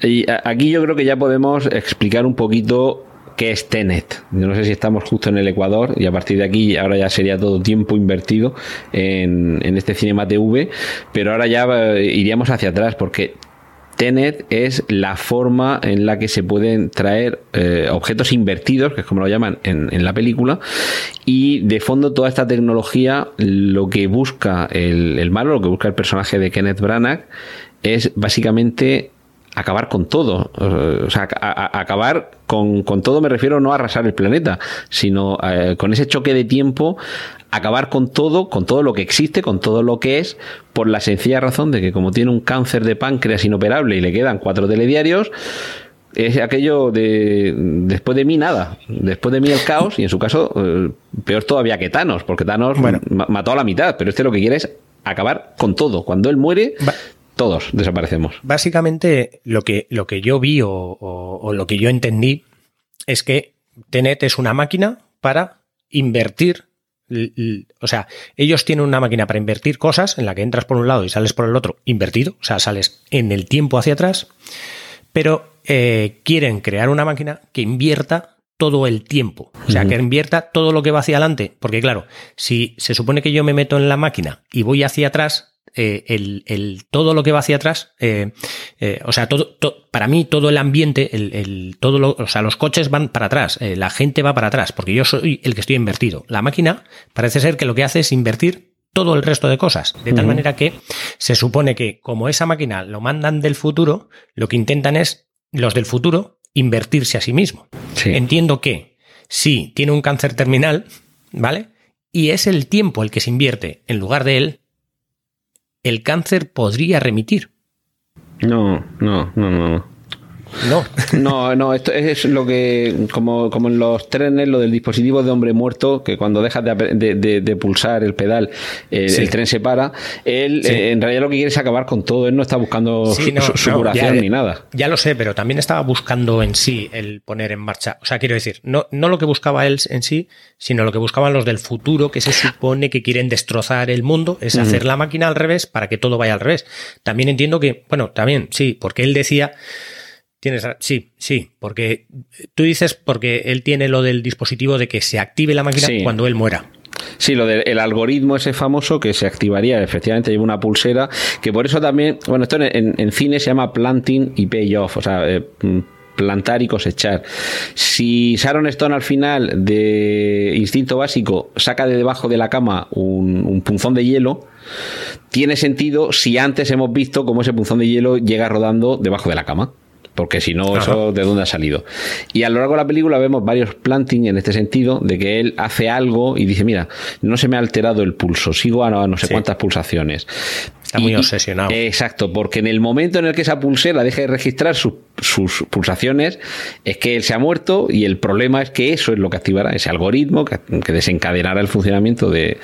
Y aquí yo creo que ya podemos explicar un poquito qué es Tenet. Yo no sé si estamos justo en el Ecuador y a partir de aquí ahora ya sería todo tiempo invertido en, este Cinema TV, pero ahora ya eh, iríamos hacia atrás porque Tenet es la forma en la que se pueden traer eh, objetos invertidos, que es como lo llaman en, en, la película, y de fondo toda esta tecnología lo que busca el, el malo, lo que busca el personaje de Kenneth Branagh, es básicamente acabar con todo. O sea, acabar con, todo me refiero no a arrasar el planeta, sino eh, con ese choque de tiempo, acabar con todo, con todo lo que existe, con todo lo que es, por la sencilla razón de que como tiene un cáncer de páncreas inoperable y le quedan cuatro telediarios, es aquello de después de mí nada, después de mí el caos y en su caso eh, peor todavía que Thanos, porque Thanos mató a la mitad, pero este lo que quiere es acabar con todo. Cuando él muere, todos desaparecemos. Básicamente, lo que, lo que yo vi o, lo que yo entendí es que Tenet es una máquina para invertir. O sea, ellos tienen una máquina para invertir cosas en la que entras por un lado y sales por el otro invertido, o sea, sales en el tiempo hacia atrás, pero eh, quieren crear una máquina que invierta todo el tiempo. O sea, que invierta todo lo que va hacia adelante. Porque claro, si se supone que yo me meto en la máquina y voy hacia atrás, eh, el, todo lo que va hacia atrás, eh, eh, o sea, todo, para mí todo el ambiente, el, todo lo, o sea, los coches van para atrás, la gente va para atrás, porque yo soy el que estoy invertido. La máquina parece ser que lo que hace es invertir todo el resto de cosas. De tal manera que se supone que como esa máquina lo mandan del futuro, lo que intentan es los del futuro invertirse a sí mismo. Entiendo que si tiene un cáncer terminal, ¿vale? Y es el tiempo el que se invierte en lugar de él, el cáncer podría remitir. No, no, no, no. No. No, no, esto es lo que, como, como en los trenes, lo del dispositivo de hombre muerto, que cuando dejas de, pulsar el pedal, el tren se para. Él, eh, en realidad, lo que quiere es acabar con todo. Él no está buscando su, curación ni nada. Ya lo sé, pero también estaba buscando en sí el poner en marcha. O sea, quiero decir, no, no lo que buscaba él en sí, sino lo que buscaban los del futuro, que se supone que quieren destrozar el mundo, es hacer la máquina al revés para que todo vaya al revés. También entiendo que, bueno, también, sí, porque él decía Tienes, sí, sí, porque tú dices porque él tiene lo del dispositivo de que se active la máquina cuando él muera. Sí, lo del algoritmo ese famoso que se activaría, efectivamente lleva una pulsera, que por eso también, bueno, esto en, cine se llama planting y payoff, o sea, eh, plantar y cosechar. Si Sharon Stone al final de Instinto Básico saca de debajo de la cama un, un punzón de hielo, tiene sentido si antes hemos visto cómo ese punzón de hielo llega rodando debajo de la cama porque si no, eso de dónde ha salido. Y a lo largo de la película vemos varios planting en este sentido, de que él hace algo y dice, mira, no se me ha alterado el pulso, sigo a no, sé cuántas pulsaciones. Está muy obsesionado. Exacto, porque en el momento en el que esa pulsera deje de registrar sus pulsaciones, es que él se ha muerto y el problema es que eso es lo que activará, ese algoritmo que, desencadenará el funcionamiento de,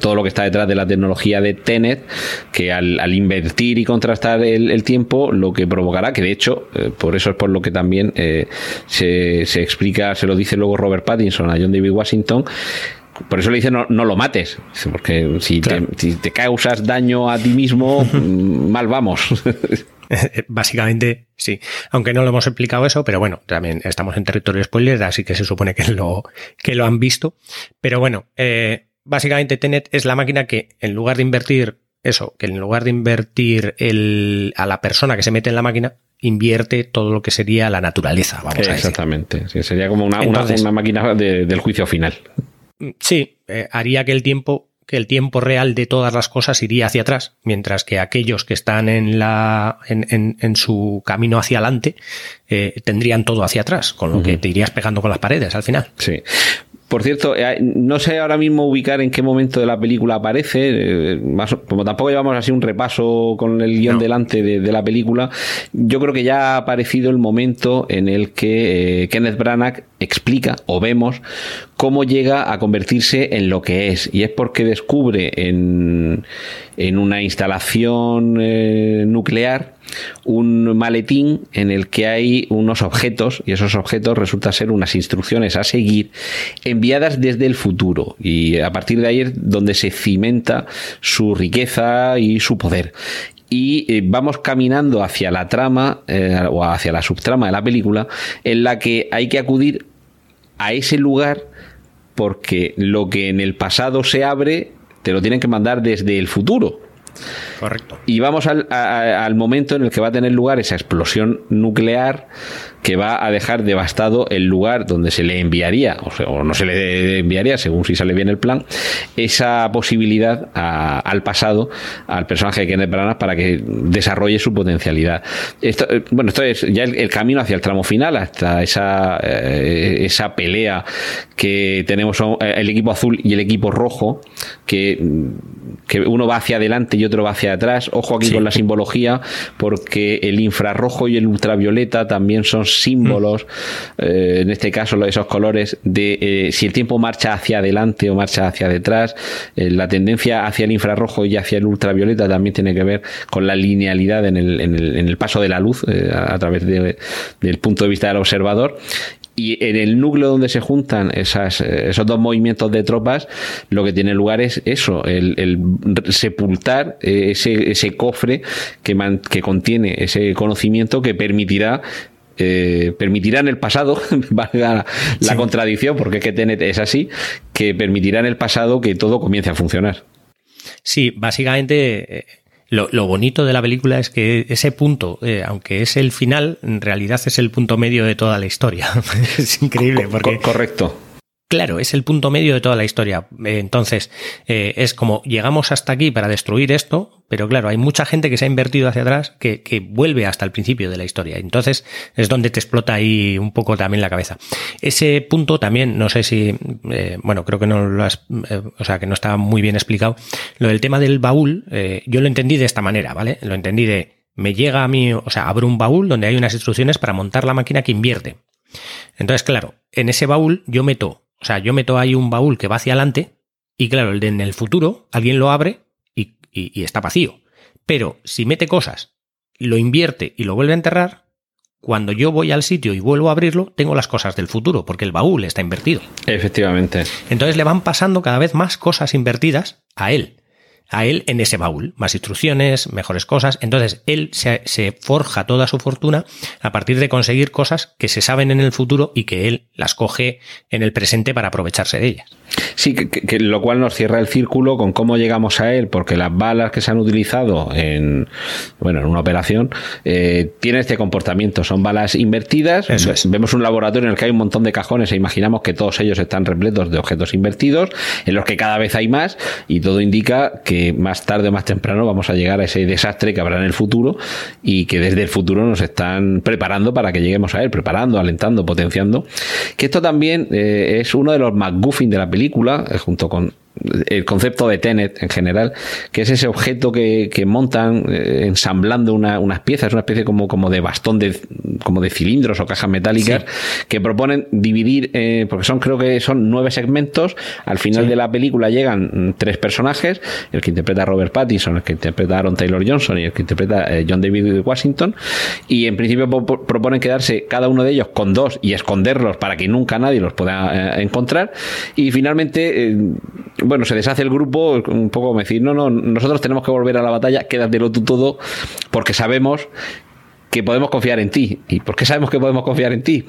todo lo que está detrás de la tecnología de Tenet, que al, invertir y contrastar el, tiempo, lo que provocará, que de hecho, eh, por eso es por lo que también eh, se, se explica, se lo dice luego Robert Pattinson a John David Washington, por eso le dice no, no lo mates, porque si, te, causas daño a ti mismo, mal vamos. Básicamente, sí. Aunque no lo hemos explicado eso, pero bueno, también estamos en territorio spoiler, así que se supone que lo, que lo han visto. Pero bueno, eh, básicamente Tenet es la máquina que en lugar de invertir eso, que en lugar de invertir el, a la persona que se mete en la máquina, invierte todo lo que sería la naturaleza, vamos a decir. Exactamente. sería como una, una, máquina del juicio final. Sí, eh, haría que el tiempo que el tiempo real de todas las cosas iría hacia atrás, mientras que aquellos que están en la en, en, su camino hacia adelante eh, tendrían todo hacia atrás, con lo que te irías pegando con las paredes al final. Sí. Por cierto, eh, no sé ahora mismo ubicar en qué momento de la película aparece, como tampoco llevamos así un repaso con el guion delante de, la película, yo creo que ya ha aparecido el momento en el que Kenneth Branagh explica o vemos cómo llega a convertirse en lo que es. Y es porque descubre en, en una instalación eh, nuclear un maletín en el que hay unos objetos y esos objetos resultan ser unas instrucciones a seguir enviadas desde el futuro y a partir de ahí es donde se cimenta su riqueza y su poder y eh, vamos caminando hacia la trama eh, o hacia la subtrama de la película en la que hay que acudir a ese lugar porque lo que en el pasado se abre te lo tienen que mandar desde el futuro. Correcto. Y vamos al, al, momento en el que va a tener lugar esa explosión nuclear que va a dejar devastado el lugar donde se le enviaría, o, no se le enviaría, según si sale bien el plan, esa posibilidad al pasado, al personaje de Kenneth Branagh, para que desarrolle su potencialidad. Esto, eh, bueno, esto es ya el, camino hacia el tramo final, hasta esa, eh, esa pelea que tenemos eh, el equipo azul y el equipo rojo, que, que uno va hacia adelante y otro va hacia atrás. Ojo aquí con la simbología, porque el infrarrojo y el ultravioleta también son símbolos, eh, en este caso esos colores, de eh, si el tiempo marcha hacia adelante o marcha hacia detrás. Eh, la tendencia hacia el infrarrojo y hacia el ultravioleta también tiene que ver con la linealidad en el, en el, en el paso de la luz a, través del punto de vista del observador y en el núcleo donde se juntan esas, esos dos movimientos de tropas, lo que tiene lugar es eso, el, sepultar ese, ese cofre que, que contiene ese conocimiento que permitirá eh, permitirá en el pasado, valga la contradicción, porque es que Tenet es así, que permitirá en el pasado que todo comience a funcionar. Sí, básicamente eh, lo, bonito de la película es que ese punto, eh, aunque es el final, en realidad es el punto medio de toda la historia. es increíble porque... correcto claro, es el punto medio de toda la historia. Eh, entonces, eh, es como llegamos hasta aquí para destruir esto, pero claro, hay mucha gente que se ha invertido hacia atrás que, que vuelve hasta el principio de la historia. Entonces, es donde te explota ahí un poco también la cabeza. Ese punto también, no sé si, eh, bueno, creo que no lo has, o sea, que no está muy bien explicado. Lo del tema del baúl, yo lo entendí de esta manera, ¿vale? Lo entendí de, me llega a mí, o sea, abro un baúl donde hay unas instrucciones para montar la máquina que invierte. Entonces, claro, en ese baúl yo meto, o sea, yo meto ahí un baúl que va hacia adelante y claro, en el futuro alguien lo abre y, y está vacío. Pero si mete cosas, lo invierte y lo vuelve a enterrar, cuando yo voy al sitio y vuelvo a abrirlo, tengo las cosas del futuro, porque el baúl está invertido. Efectivamente. Entonces le van pasando cada vez más cosas invertidas a él a él en ese baúl. Más instrucciones, mejores cosas. Entonces, él se, se, forja toda su fortuna a partir de conseguir cosas que se saben en el futuro y que él las coge en el presente para aprovecharse de ellas. Sí, que, lo cual nos cierra el círculo con cómo llegamos a él, porque las balas que se han utilizado en, bueno, en una operación eh, tienen este comportamiento. Son balas invertidas. Vemos un laboratorio en el que hay un montón de cajones e imaginamos que todos ellos están repletos de objetos invertidos, en los que cada vez hay más, y todo indica que más tarde o más temprano vamos a llegar a ese desastre que habrá en el futuro y que desde el futuro nos están preparando para que lleguemos a él, preparando, alentando, potenciando. Que esto también eh, es uno de los McGuffin de la película eh, junto con el concepto de Tenet en general, que es ese objeto que, montan eh, ensamblando unas piezas, una especie como, como de bastón de, como de cilindros o cajas metálicas, que proponen dividir, eh, porque son creo que son nueve segmentos, al final de la película llegan tres personajes, el que interpreta a Robert Pattinson, el que interpreta a Aaron Taylor Johnson y el que interpreta a John David Washington, y en principio proponen quedarse cada uno de ellos con dos y esconderlos para que nunca nadie los pueda encontrar, y finalmente bueno, se deshace el grupo, un poco como decir, no, no, nosotros tenemos que volver a la batalla, quédatelo tú todo, porque sabemos que podemos confiar en ti. ¿Y por qué sabemos que podemos confiar en ti?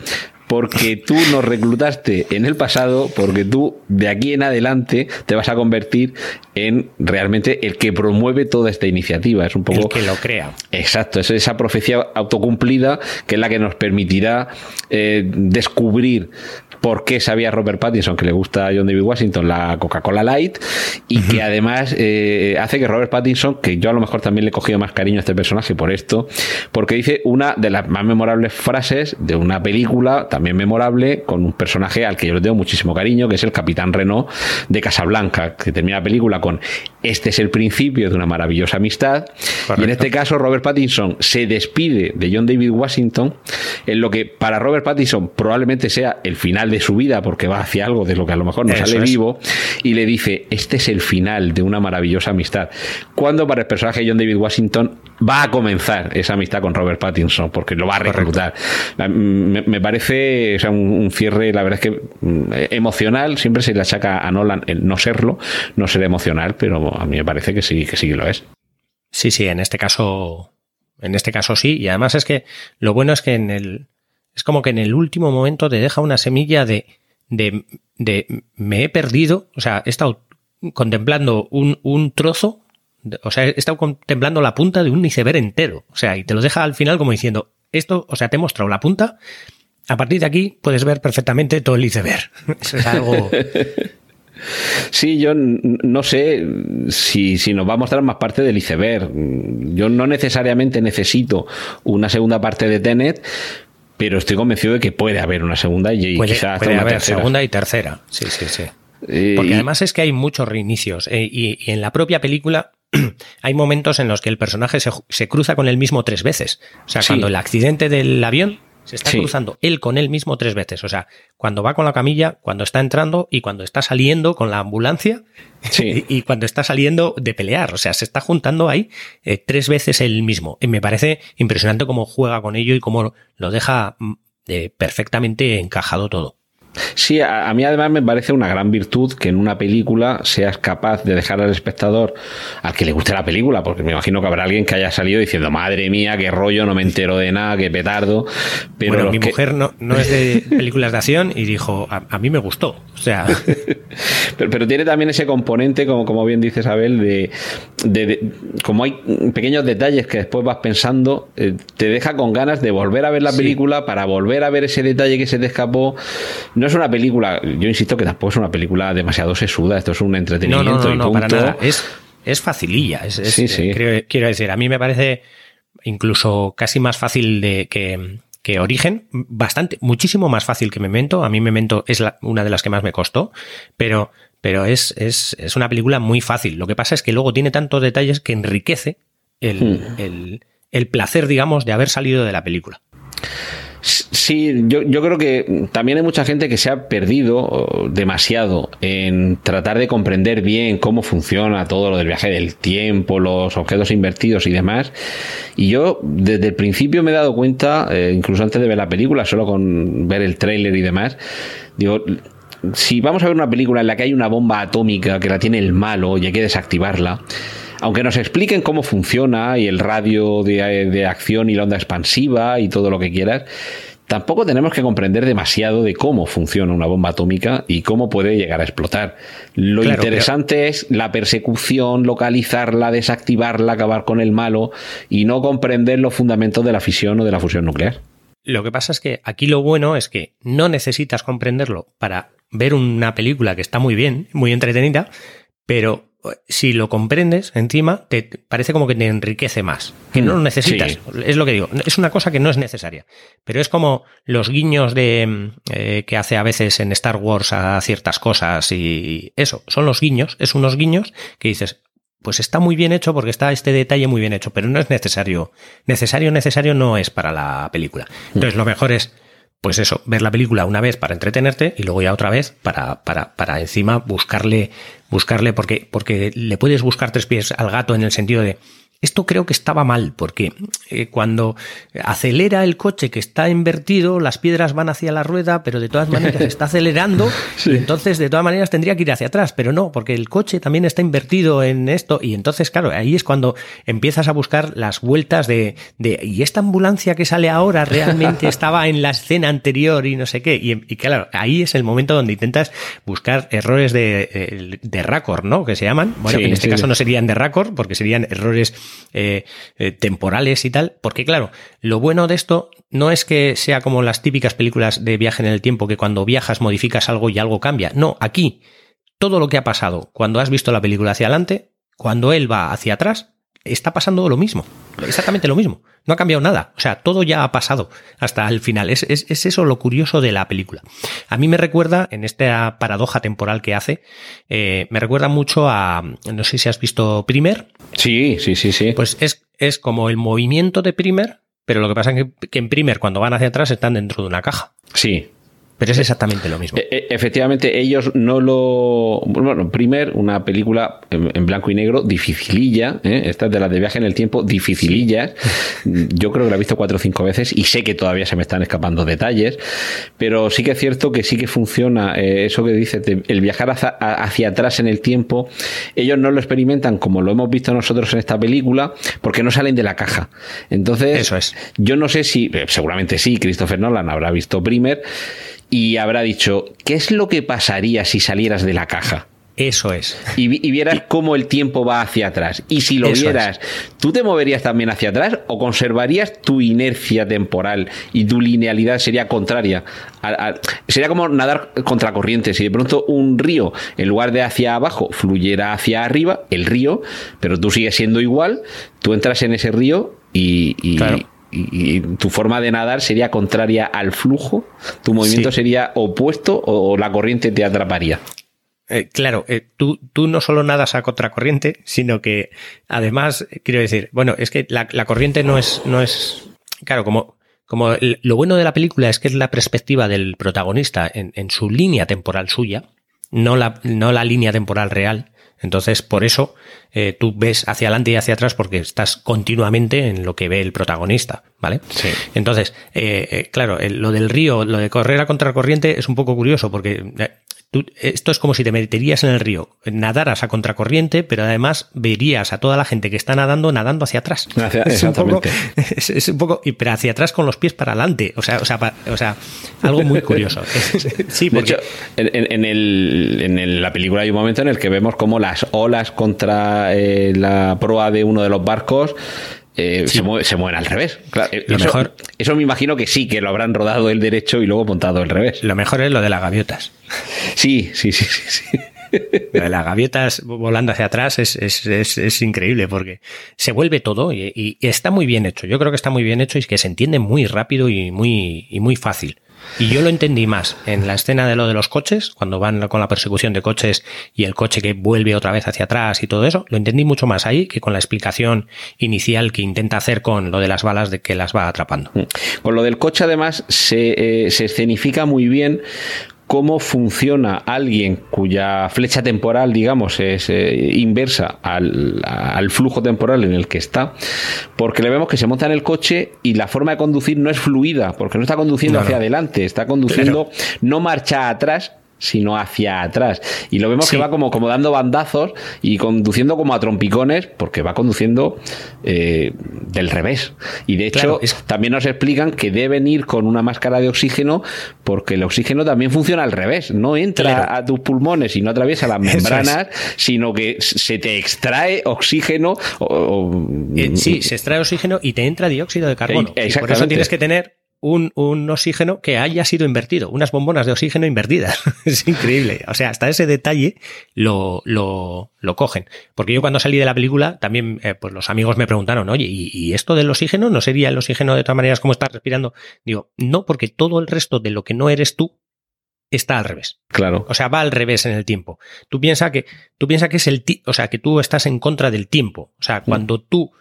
Porque tú nos reclutaste en el pasado, porque tú de aquí en adelante te vas a convertir en realmente el que promueve toda esta iniciativa. Es un poco. El que lo crea. Exacto, es esa profecía autocumplida que es la que nos permitirá eh, descubrir por qué sabía Robert Pattinson que le gusta a John David Washington la Coca-Cola Light y que además eh, hace que Robert Pattinson, que yo a lo mejor también le he cogido más cariño a este personaje por esto, porque dice una de las más memorables frases de una película también memorable con un personaje al que yo le tengo muchísimo cariño, que es el Capitán Renault de Casablanca, que termina la película con este es el principio de una maravillosa amistad. Y en este caso Robert Pattinson se despide de John David Washington en lo que para Robert Pattinson probablemente sea el final de su vida porque va hacia algo de lo que a lo mejor no sale vivo y le dice, este es el final de una maravillosa amistad. Cuando para el personaje de John David Washington va a comenzar esa amistad con Robert Pattinson porque lo va a reclutar. Me, parece un, cierre, la verdad es que mm, emocional, siempre se le achaca a Nolan el no serlo, no ser emocional, pero a mí me parece que sí, que sí que lo es. Sí, sí, en este caso, en este caso sí, y además es que lo bueno es que en el, es como que en el último momento te deja una semilla de, de, me he perdido, o sea, he estado contemplando un, un trozo, o sea, he estado contemplando la punta de un iceberg entero, o sea, y te lo deja al final como diciendo, esto, o sea, te he mostrado la punta, a partir de aquí puedes ver perfectamente todo el iceberg. Eso es algo... Sí, yo no sé si, si, nos va a mostrar más parte del iceberg. Yo no necesariamente necesito una segunda parte de Tenet, pero estoy convencido de que puede haber una segunda y quizás puede haber segunda y tercera. Sí, sí, sí. Eh, Porque además es que hay muchos reinicios eh, y, en la propia película hay momentos en los que el personaje se, cruza con él mismo tres veces. O sea, cuando el accidente del avión se está cruzando él con él mismo tres veces. O sea, cuando va con la camilla, cuando está entrando y cuando está saliendo con la ambulancia y, cuando está saliendo de pelear. O sea, se está juntando ahí eh, tres veces él mismo. Y me parece impresionante cómo juega con ello y cómo lo deja mm, eh, perfectamente encajado todo. Sí, a, mí además me parece una gran virtud que en una película seas capaz de dejar al espectador al que le guste la película, porque me imagino que habrá alguien que haya salido diciendo, madre mía, qué rollo, no me entero de nada, qué petardo. Pero bueno, mi mujer no, no, es de películas de acción y dijo, a, mí me gustó. O sea. pero, tiene también ese componente, como, como bien dice Abel, de, de, como hay pequeños detalles que después vas pensando, eh, te deja con ganas de volver a ver la película para volver a ver ese detalle que se te escapó no es una película, yo insisto que tampoco es una película demasiado sesuda, esto es un entretenimiento no, no, no, y no, punto. para nada. Es, es facililla. Es, es- Sí, sí. Quiero, quiero decir, a mí me parece incluso casi más fácil de que, que Origen, bastante, muchísimo más fácil que Memento. A mí Memento es la- una de las que más me costó, pero, pero es, es, es una película muy fácil. Lo que pasa es que luego tiene tantos detalles que enriquece el, Hmm. el, el placer, digamos, de haber salido de la película. Sí, yo, yo creo que también hay mucha gente que se ha perdido demasiado en tratar de comprender bien cómo funciona todo lo del viaje del tiempo, los objetos invertidos y demás. Y yo desde el principio me he dado cuenta, eh, incluso antes de ver la película, solo con ver el tráiler y demás, digo, si vamos a ver una película en la que hay una bomba atómica que la tiene el malo y hay que desactivarla, aunque nos expliquen cómo funciona y el radio de, de acción y la onda expansiva y todo lo que quieras, tampoco tenemos que comprender demasiado de cómo funciona una bomba atómica y cómo puede llegar a explotar. Lo Claro, interesante es la persecución, localizarla, desactivarla, acabar con el malo y no comprender los fundamentos de la fisión o de la fusión nuclear. Lo que pasa es que aquí lo bueno es que no necesitas comprenderlo para ver una película que está muy bien, muy entretenida, pero si lo comprendes encima, te parece como que te enriquece más. Que no lo Mm, necesitas. sí. Es lo que digo. Es una cosa que no es necesaria. Pero es como los guiños de mm, eh, que hace a veces en Star Wars a ciertas cosas y eso. Son los guiños. Es unos guiños que dices, pues está muy bien hecho porque está este detalle muy bien hecho, pero no es necesario. Necesario, necesario no es para la película. Entonces lo mejor es, pues eso, ver la película una vez para entretenerte y luego ya otra vez para, para, para encima buscarle, buscarle, porque, porque le puedes buscar tres pies al gato en el sentido de, esto creo que estaba mal, porque eh, cuando acelera el coche que está invertido, las piedras van hacia la rueda, pero de todas maneras está acelerando, y entonces de todas maneras tendría que ir hacia atrás, pero no, porque el coche también está invertido en esto, y entonces, claro, ahí es cuando empiezas a buscar las vueltas de, de ¿y esta ambulancia que sale ahora realmente estaba en la escena anterior y no sé qué? Y, y claro, ahí es el momento donde intentas buscar errores de, eh, de raccord, ¿no? Que se llaman. Bueno, Sí, que en este sí, caso no serían de raccord, porque serían errores eh, eh, temporales y tal. Porque claro, lo bueno de esto no es que sea como las típicas películas de viaje en el tiempo, que cuando viajas modificas algo y algo cambia. No, aquí todo lo que ha pasado cuando has visto la película hacia adelante, cuando él va hacia atrás, está pasando lo mismo. Exactamente lo mismo. No ha cambiado nada. O sea, todo ya ha pasado hasta el final. Es, es- es eso lo curioso de la película. A mí me recuerda, en esta paradoja temporal que hace, eh, me recuerda mucho a, no sé si has visto Primer, Sí, sí, sí, sí. pues es, es como el movimiento de Primer, pero lo que pasa es que, que en Primer cuando van hacia atrás están dentro de una caja. sí. Pero es exactamente lo mismo. E- e- Efectivamente, ellos no lo. Bueno, primer, una película en, blanco y negro, dificililla. ¿eh? Esta es de las de viaje en el tiempo, dificilillas. Yo creo que la he visto cuatro o cinco veces y sé que todavía se me están escapando detalles. Pero sí que es cierto que sí que funciona eh, eso que dices, de el viajar hacia, hacia atrás en el tiempo. Ellos no lo experimentan como lo hemos visto nosotros en esta película, porque no salen de la caja. Entonces, Eso es. yo no sé si, eh, seguramente sí, Christopher Nolan habrá visto Primer y habrá dicho, ¿qué es lo que pasaría si salieras de la caja? Eso es. Y, vi- y vieras cómo el tiempo va hacia atrás. Y si lo Eso vieras, ¿tú te moverías también hacia atrás o conservarías tu inercia temporal y tu linealidad sería contraria? A- a- sería como nadar contracorriente. Si de pronto un río, en lugar de hacia abajo, fluyera hacia arriba, el río, pero tú sigues siendo igual, tú entras en ese río y, y- Claro. Y- y tu forma de nadar sería contraria al flujo, tu movimiento Sí. sería opuesto o, o la corriente te atraparía. Eh, claro, eh, tú, tú no solo nadas a contracorriente, sino que además, eh, quiero decir, bueno, es que la, la corriente no es, no es, claro, como, como el- lo bueno de la película es que es la perspectiva del protagonista en, en su línea temporal suya, no la, no la línea temporal real. Entonces, por eso eh, tú ves hacia adelante y hacia atrás porque estás continuamente en lo que ve el protagonista, ¿vale? Sí. Entonces, eh, eh, claro, el- lo del río, lo de correr a contracorriente es un poco curioso porque eh, tú- esto es como si te meterías en el río, nadaras a contracorriente, pero además verías a toda la gente que está nadando nadando hacia atrás. Hacia- es, un poco, es, es un poco, pero hacia atrás con los pies para adelante, o sea, o sea, pa- o sea, algo muy curioso. sí, De porque hecho, en, el- en el- la película hay un momento en el que vemos como las olas contra eh, la proa de uno de los barcos eh, se, mueve, se, mueven al revés. Lo eso, mejor, eso me imagino que sí, que lo habrán rodado el derecho y luego montado el revés. Lo mejor es lo de las gaviotas. Sí, sí, sí, sí. sí. Lo de las gaviotas volando hacia atrás es, es, es, es increíble porque se vuelve todo y, y, está muy bien hecho. Yo creo que está muy bien hecho y que se entiende muy rápido y muy, y muy fácil. Y yo lo entendí más en la escena de lo de los coches, cuando van con la persecución de coches y el coche que vuelve otra vez hacia atrás y todo eso, lo entendí mucho más ahí que con la explicación inicial que intenta hacer con lo de las balas de que las va atrapando. Con lo del coche además se, eh, se escenifica muy bien cómo funciona alguien cuya flecha temporal, digamos, es eh, inversa al, al, flujo temporal en el que está, porque le vemos que se monta en el coche y la forma de conducir no es fluida, porque no está conduciendo hacia adelante, está conduciendo, claro. no marcha atrás, sino hacia atrás. Y lo vemos sí. que va como, como dando bandazos y conduciendo como a trompicones, porque va conduciendo eh, del revés. Y de hecho, claro, es... también nos explican que deben ir con una máscara de oxígeno, porque el oxígeno también funciona al revés. No entra claro. a tus pulmones y no atraviesa las membranas, es. sino que se te extrae oxígeno. O, o... Eh, sí, se extrae oxígeno y te entra dióxido de carbono. Y por eso tienes que tener un, un, oxígeno que haya sido invertido, unas bombonas de oxígeno invertidas. es increíble. O sea, hasta ese detalle lo, lo, lo cogen. Porque yo cuando salí de la película, también eh, pues los amigos me preguntaron, oye, ¿y, ¿y, esto del oxígeno no sería el oxígeno de todas maneras como estás respirando? Digo, no, porque todo el resto de lo que no eres tú está al revés. Claro. O sea, va al revés en el tiempo. Tú piensas que, tú piensas que es el, o sea, que tú estás en contra del tiempo. O sea, cuando mm. tú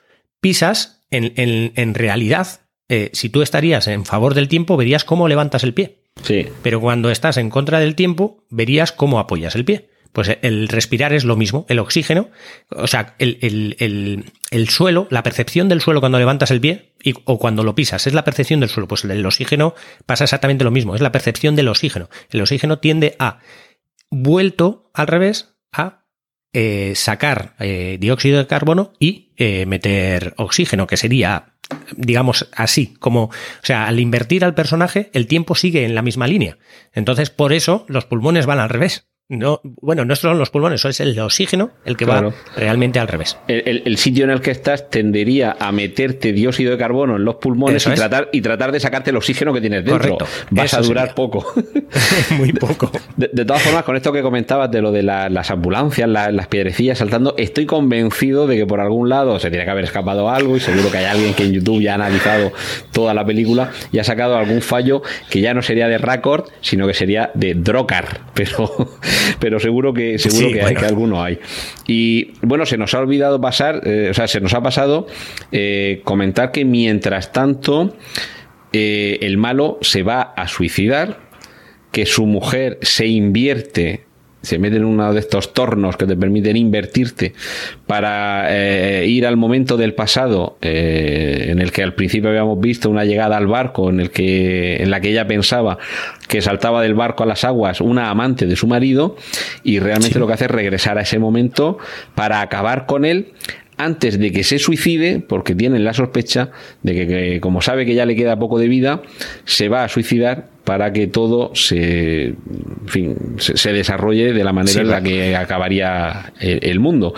pisas, en, en, en realidad eh, si tú estarías en favor del tiempo, verías cómo levantas el pie. Sí. Pero cuando estás en contra del tiempo, verías cómo apoyas el pie. Pues el respirar es lo mismo, el oxígeno, o sea, el, el, el, el suelo, la percepción del suelo cuando levantas el pie y, o cuando lo pisas, es la percepción del suelo. Pues el oxígeno pasa exactamente lo mismo, es la percepción del oxígeno. El oxígeno tiende a, vuelto al revés, a eh, sacar eh, dióxido de carbono y eh, meter oxígeno, que sería digamos así, como, o sea, al invertir al personaje, el tiempo sigue en la misma línea. Entonces, por eso los pulmones van al revés. No, bueno, no son los pulmones, es el oxígeno el que claro. va realmente al revés. El, el, el, sitio en el que estás tendería a meterte dióxido de carbono en los pulmones y, tratar, y tratar de sacarte el oxígeno que tienes dentro. Correcto. Vas Eso a durar sería. poco. Muy poco. De, de, todas formas, con esto que comentabas de lo de la, las ambulancias, la, las piedrecillas saltando, estoy convencido de que por algún lado se tiene que haber escapado algo y seguro que hay alguien que en YouTube ya ha analizado toda la película y ha sacado algún fallo que ya no sería de Racord, sino que sería de Drocar. Pero pero seguro que seguro sí, que, bueno. hay, que alguno hay. Y bueno, se nos ha olvidado pasar, eh, o sea, se nos ha pasado eh, comentar que mientras tanto eh, el malo se va a suicidar, que su mujer se invierte se mete en uno de estos tornos que te permiten invertirte para eh, ir al momento del pasado eh, en el que al principio habíamos visto una llegada al barco en el que en la que ella pensaba que saltaba del barco a las aguas una amante de su marido y realmente sí. lo que hace es regresar a ese momento para acabar con él antes de que se suicide, porque tienen la sospecha de que, que, como sabe que ya le queda poco de vida, se va a suicidar para que todo se, en fin, se, se desarrolle de la manera sí, en la que acabaría el, el mundo.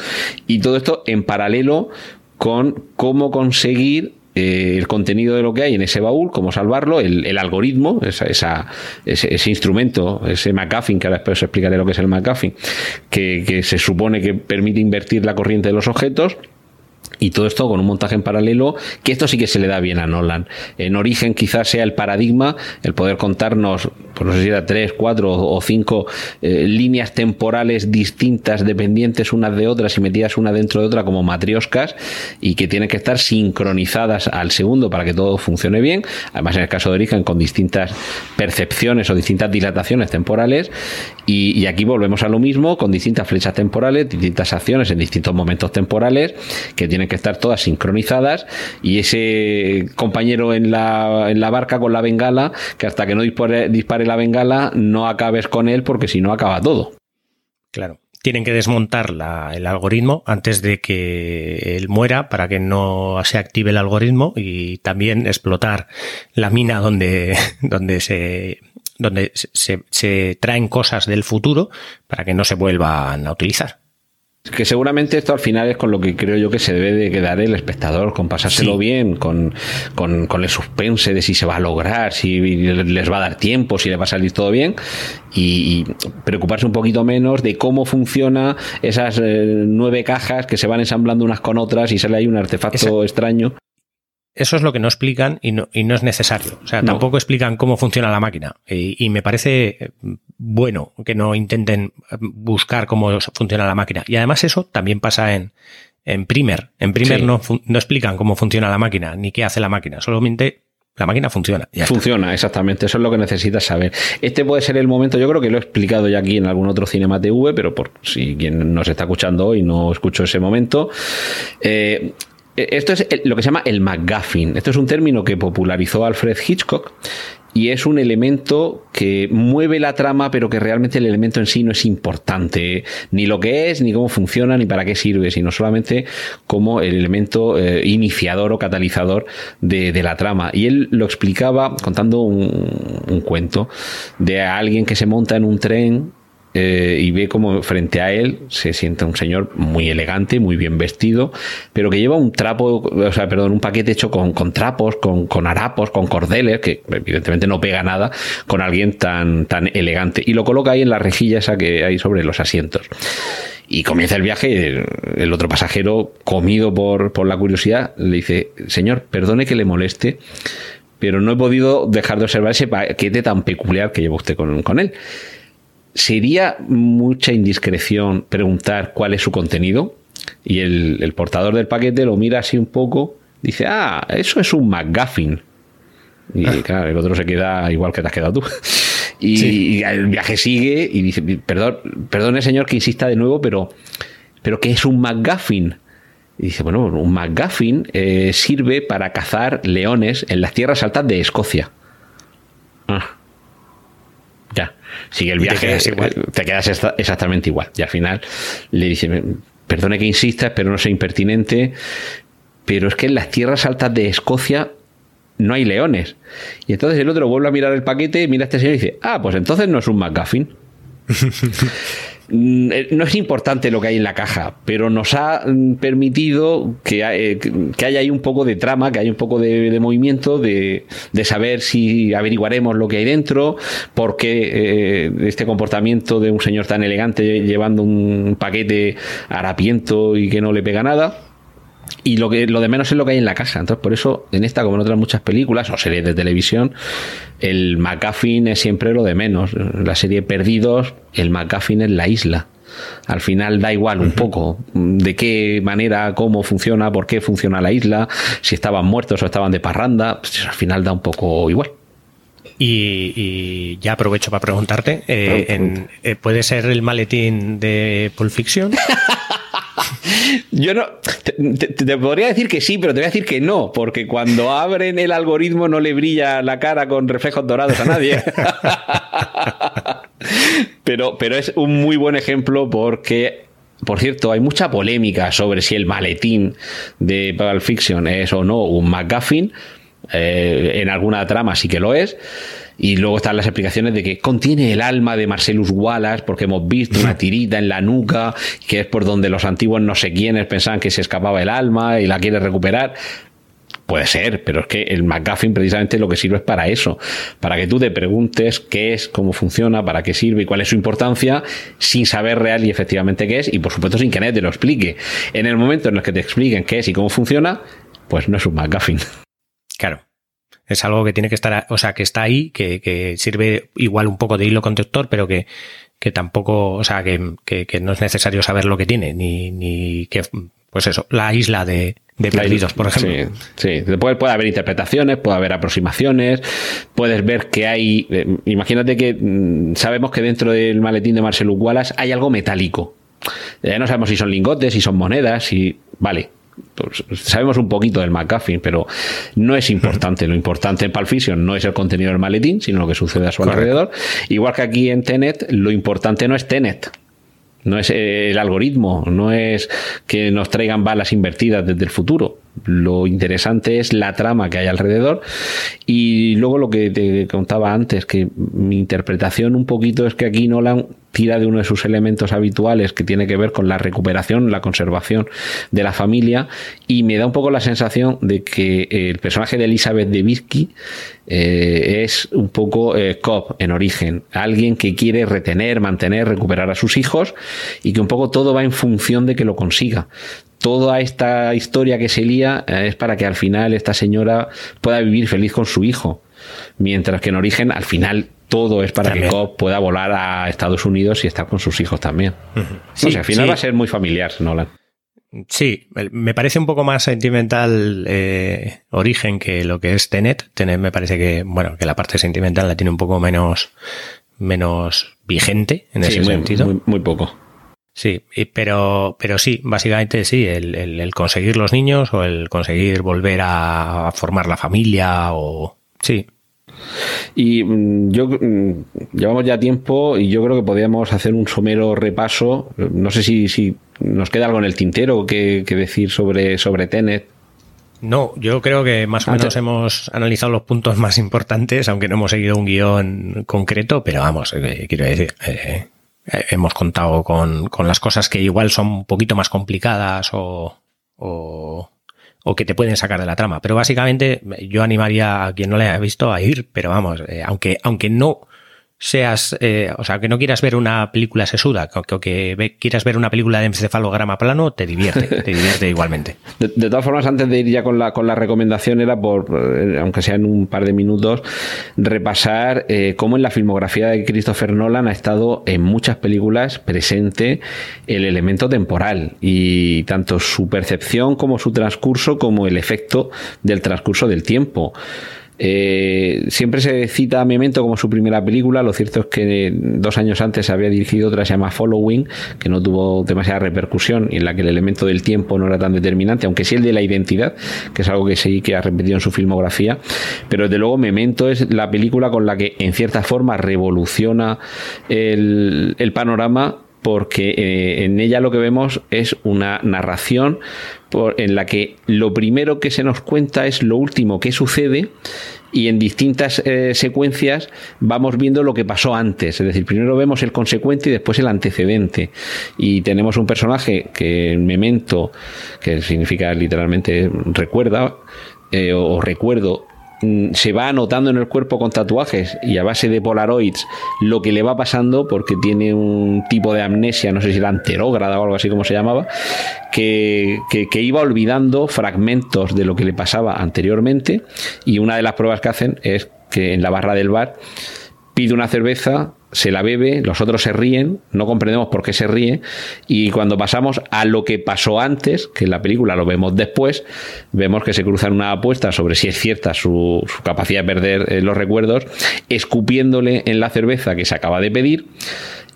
Y todo esto en paralelo con cómo conseguir eh, el contenido de lo que hay en ese baúl, cómo salvarlo, el, el algoritmo, esa, esa, ese, ese, instrumento, ese McAfee, que ahora después os explicaré lo que es el McAfee, que, que se supone que permite invertir la corriente de los objetos y todo esto con un montaje en paralelo, que esto sí que se le da bien a Nolan. En origen quizás sea el paradigma, el poder contarnos, pues no sé si era tres, cuatro o cinco eh, líneas temporales distintas, dependientes unas de otras y metidas una dentro de otra como matrioscas y que tienen que estar sincronizadas al segundo para que todo funcione bien. Además, en el caso de origen, con distintas percepciones o distintas dilataciones temporales. Y, aquí volvemos a lo mismo, con distintas flechas temporales, distintas acciones en distintos momentos temporales que tienen que estar todas sincronizadas y ese compañero en la, en la barca con la bengala, que hasta que no dispare la bengala no acabes con él porque si no acaba todo. Claro tienen que desmontar el algoritmo antes de que él muera para que no se active el algoritmo y también explotar la mina donde, donde se donde se traen cosas del futuro para que no se vuelvan a utilizar. Que seguramente esto al final es con lo que creo yo que se debe de quedar el espectador, con pasárselo bien, con, con, con, el suspense de si se va a lograr, si les va a dar tiempo, si le va a salir todo bien, y, preocuparse un poquito menos de cómo funciona esas eh, nueve cajas que se van ensamblando unas con otras y sale ahí un artefacto extraño. Eso es lo que no explican y no, y no es necesario. O sea, tampoco explican cómo funciona la máquina. Y, me parece bueno que no intenten buscar cómo funciona la máquina. Y además eso también pasa en, en Primer. En Primer no, no explican cómo funciona la máquina ni qué hace la máquina. Solamente la máquina funciona. funciona, exactamente. Eso es lo que necesitas saber. Este puede ser el momento, yo creo que lo he explicado ya aquí en algún otro Cinema TV, pero por si quien nos está escuchando hoy no escuchó ese momento. Eh, eh, esto es lo que se llama el MacGuffin. Esto es un término que popularizó Alfred Hitchcock y es un elemento que mueve la trama, pero que realmente el elemento en sí no es importante, ni lo que es, ni cómo funciona, ni para qué sirve, sino solamente como el elemento eh, iniciador o catalizador de, la trama. Y él lo explicaba contando un cuento de alguien que se monta en un tren eh, y ve como frente a él se sienta un señor muy elegante, muy bien vestido, pero que lleva un trapo, o sea, perdón, un paquete hecho con, con trapos, con, con, harapos, con cordeles, que evidentemente no pega nada con alguien tan, tan elegante. Y lo coloca ahí en la rejilla esa que hay sobre los asientos. Y comienza el viaje, el otro pasajero, comido por, por la curiosidad, le dice, señor, perdone que le moleste, pero no he podido dejar de observar ese paquete tan peculiar que lleva usted con, con él. ¿Sería mucha indiscreción preguntar cuál es su contenido? Y el, portador del paquete lo mira así un poco, dice, ah, eso es un McGuffin. Y ah. claro, el otro se queda igual que te has quedado tú. Y, el viaje sigue y dice, perdón, perdone señor que insista de nuevo, pero, pero ¿qué es un McGuffin? Y dice, bueno, un McGuffin eh, sirve para cazar leones en las tierras altas de Escocia. Ah, ya sigue el viaje, te quedas, exactamente igual. Y al final le dice, perdone que insista, pero no sea impertinente, pero es que en las tierras altas de Escocia no hay leones. Y entonces el otro vuelve a mirar el paquete, mira a este señor y dice, ah, pues entonces no es un McGuffin. Mm, eh, no es importante lo que hay en la caja, pero nos ha mm, permitido que, eh, que haya ahí un poco de trama, que haya un poco de, movimiento, de, saber si averiguaremos lo que hay dentro, por qué eh, este comportamiento de un señor tan elegante llevando un paquete harapiento y que no le pega nada. Y lo que lo de menos es lo que hay en la caja. Entonces, por eso, en esta, como en otras muchas películas o series de televisión, el McGuffin es siempre lo de menos. La serie Perdidos, el McGuffin es la isla. Al final da igual un poco de qué manera, cómo funciona, por qué funciona la isla, si estaban muertos o estaban de parranda, pues al final da un poco igual. Y, ya aprovecho para preguntarte, eh, eh, ¿puede ser el maletín de Pulp Fiction? Yo no. Te, podría decir que sí, pero te voy a decir que no, porque cuando abren el algoritmo no le brilla la cara con reflejos dorados a nadie. pero, pero es un muy buen ejemplo porque por cierto, hay mucha polémica sobre si el maletín de Pulp Fiction es o no un McGuffin. Eh, en alguna trama sí que lo es. Y luego están las explicaciones de que contiene el alma de Marcellus Wallace, porque hemos visto una tirita en la nuca, que es por donde los antiguos no sé quiénes pensaban que se escapaba el alma y la quiere recuperar. Puede ser, pero es que el McGuffin precisamente lo que sirve es para eso, para que tú te preguntes qué es, cómo funciona, para qué sirve y cuál es su importancia, sin saber real y efectivamente qué es, y por supuesto sin que nadie te lo explique. En el momento en el que te expliquen qué es y cómo funciona, pues no es un McGuffin. Claro. Es algo que tiene que estar, o sea, que está ahí, que, que sirve igual un poco de hilo conductor, pero que, que tampoco, o sea, que, que, no es necesario saber lo que tiene, ni, ni que, pues eso, la isla de, de perdidos, por ejemplo. Sí, sí. Puede, puede, haber interpretaciones, puede haber aproximaciones, puedes ver que hay, eh, imagínate que mm, sabemos que dentro del maletín de Marcelo Wallace hay algo metálico. Ya no sabemos si son lingotes, si son monedas, si, vale, pues, sabemos un poquito del McGuffin, pero no es importante. Lo importante en Pulp Fiction no es el contenido del maletín, sino lo que sucede a su alrededor. Igual que aquí en Tenet, lo importante no es Tenet. No es el algoritmo, no es que nos traigan balas invertidas desde el futuro. Lo interesante es la trama que hay alrededor. Y luego lo que te contaba antes, que mi interpretación un poquito es que aquí Nolan tira de uno de sus elementos habituales que tiene que ver con la recuperación, la conservación de la familia y me da un poco la sensación de que el personaje de Elizabeth de eh, es un poco eh, Cobb en origen, alguien que quiere retener, mantener, recuperar a sus hijos y que un poco todo va en función de que lo consiga toda esta historia que se lía eh, es para que al final esta señora pueda vivir feliz con su hijo. Mientras que en origen, al final, todo es para que Cobb pueda volar a Estados Unidos y estar con sus hijos también. sí, al final va a ser muy familiar, Nolan. Sí, me parece un poco más sentimental eh, origen que lo que es Tenet. Tenet me parece que, bueno, que la parte sentimental la tiene un poco menos, menos vigente en ese sentido. Muy, muy, poco. Sí, pero, pero sí, básicamente sí, el, el, conseguir los niños o el conseguir volver a formar la familia o sí, y mm, yo mm, llevamos ya tiempo y yo creo que podríamos hacer un somero repaso. No sé si, si nos queda algo en el tintero que, decir sobre, sobre Tenet. No, yo creo que más o menos hemos analizado los puntos más importantes, aunque no hemos seguido un guion concreto, pero vamos, eh, quiero decir, eh, hemos contado con, con, las cosas que igual son un poquito más complicadas o, o, que te pueden sacar de la trama. Pero básicamente yo animaría a quien no le haya visto a ir, pero vamos, eh, aunque, aunque no seas, eh, o sea, que no quieras ver una película sesuda, que, que, quieras ver una película de encefalograma plano, te divierte, te divierte igualmente. De, todas formas, antes de ir ya con la, con la recomendación, era por, eh, aunque sea en un par de minutos, repasar eh, cómo en la filmografía de Christopher Nolan ha estado en muchas películas presente el elemento temporal y tanto su percepción como su transcurso como el efecto del transcurso del tiempo. Eh, siempre se cita a Memento como su primera película. Lo cierto es que dos años antes había dirigido otra, se llama Following, que no tuvo demasiada repercusión y en la que el elemento del tiempo no era tan determinante, aunque sí el de la identidad, que es algo que sí que ha repetido en su filmografía. Pero desde luego, Memento es la película con la que en cierta forma revoluciona el, el panorama porque eh, en ella lo que vemos es una narración en la que lo primero que se nos cuenta es lo último que sucede y en distintas eh, secuencias vamos viendo lo que pasó antes. Es decir, primero vemos el consecuente y después el antecedente. Y tenemos un personaje que en Memento, que significa literalmente recuerda, eh, o recuerdo, se va anotando en el cuerpo con tatuajes y a base de polaroids lo que le va pasando porque tiene un tipo de amnesia, no sé si era anterógrada o algo así como se llamaba, que, que, iba olvidando fragmentos de lo que le pasaba anteriormente. Y una de las pruebas que hacen es que en la barra del bar pide una cerveza se la bebe, los otros se ríen, no comprendemos por qué se ríe, y cuando pasamos a lo que pasó antes, que en la película lo vemos después, vemos que se cruzan una apuesta sobre si es cierta su, capacidad de perder eh, los recuerdos, escupiéndole en la cerveza que se acaba de pedir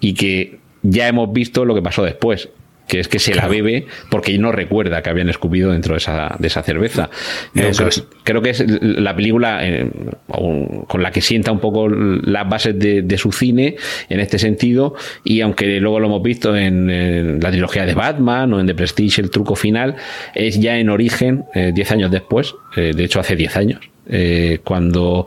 y que ya hemos visto lo que pasó después que es que se la bebe porque no recuerda que habían escupido dentro de esa, de esa cerveza. creo, que es la película eh, con la que sienta un poco las bases de, su cine en este sentido y aunque luego lo hemos visto en, la trilogía de Batman o en The Prestige, el truco final, es ya en origen, 10 eh, años después, eh, de hecho hace 10 años, cuando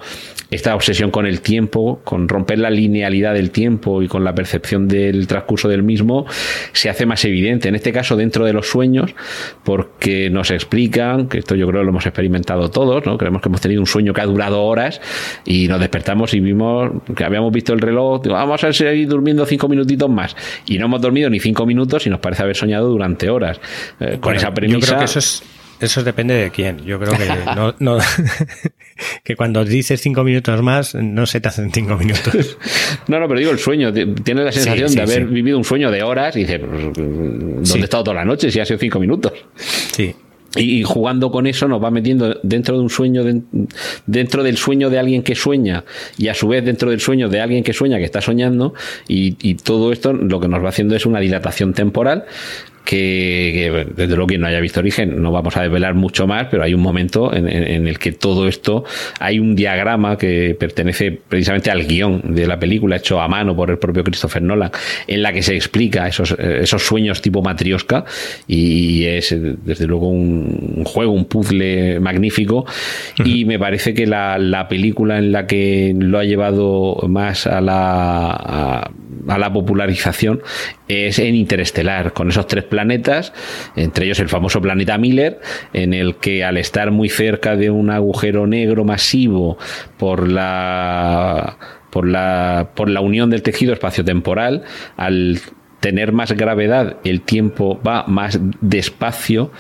esta obsesión con el tiempo, con romper la linealidad del tiempo y con la percepción del transcurso del mismo, se hace más evidente. En este caso, dentro de los sueños, porque nos explican, que esto yo creo que lo hemos experimentado todos, ¿no? Creemos que hemos tenido un sueño que ha durado horas y nos despertamos y vimos que habíamos visto el reloj, vamos a seguir durmiendo cinco minutitos más. Y no hemos dormido ni cinco minutos y nos parece haber soñado durante horas. Eh, con esa premisa. Yo creo que eso es eso depende de quién. Yo creo que no, no que cuando dices cinco minutos más, no se te hacen cinco minutos. No, no, pero digo el sueño. Tienes la sensación de haber vivido un sueño de horas y dices, pues, ¿dónde he estado toda la noche si ha sido cinco minutos? Sí. Y jugando con eso nos va metiendo dentro de un sueño, dentro del sueño de alguien que sueña y a su vez dentro del sueño de alguien que sueña que está soñando y, y todo esto lo que nos va haciendo es una dilatación temporal que, desde luego quien no haya visto Origen no vamos a desvelar mucho más, pero hay un momento en, el que todo esto, hay un diagrama que pertenece precisamente al guion de la película, hecho a mano por el propio Christopher Nolan, en la que se explica esos, esos sueños tipo matriosca y es desde luego un, juego, un puzzle magnífico. Y me parece que la, la, película en la que lo ha llevado más a la, a la popularización es en Interestelar, con esos tres planetas, entre ellos el famoso planeta Miller, en el que al estar muy cerca de un agujero negro masivo por la por la, por la unión del tejido espaciotemporal, al tener más gravedad, el tiempo va más despacio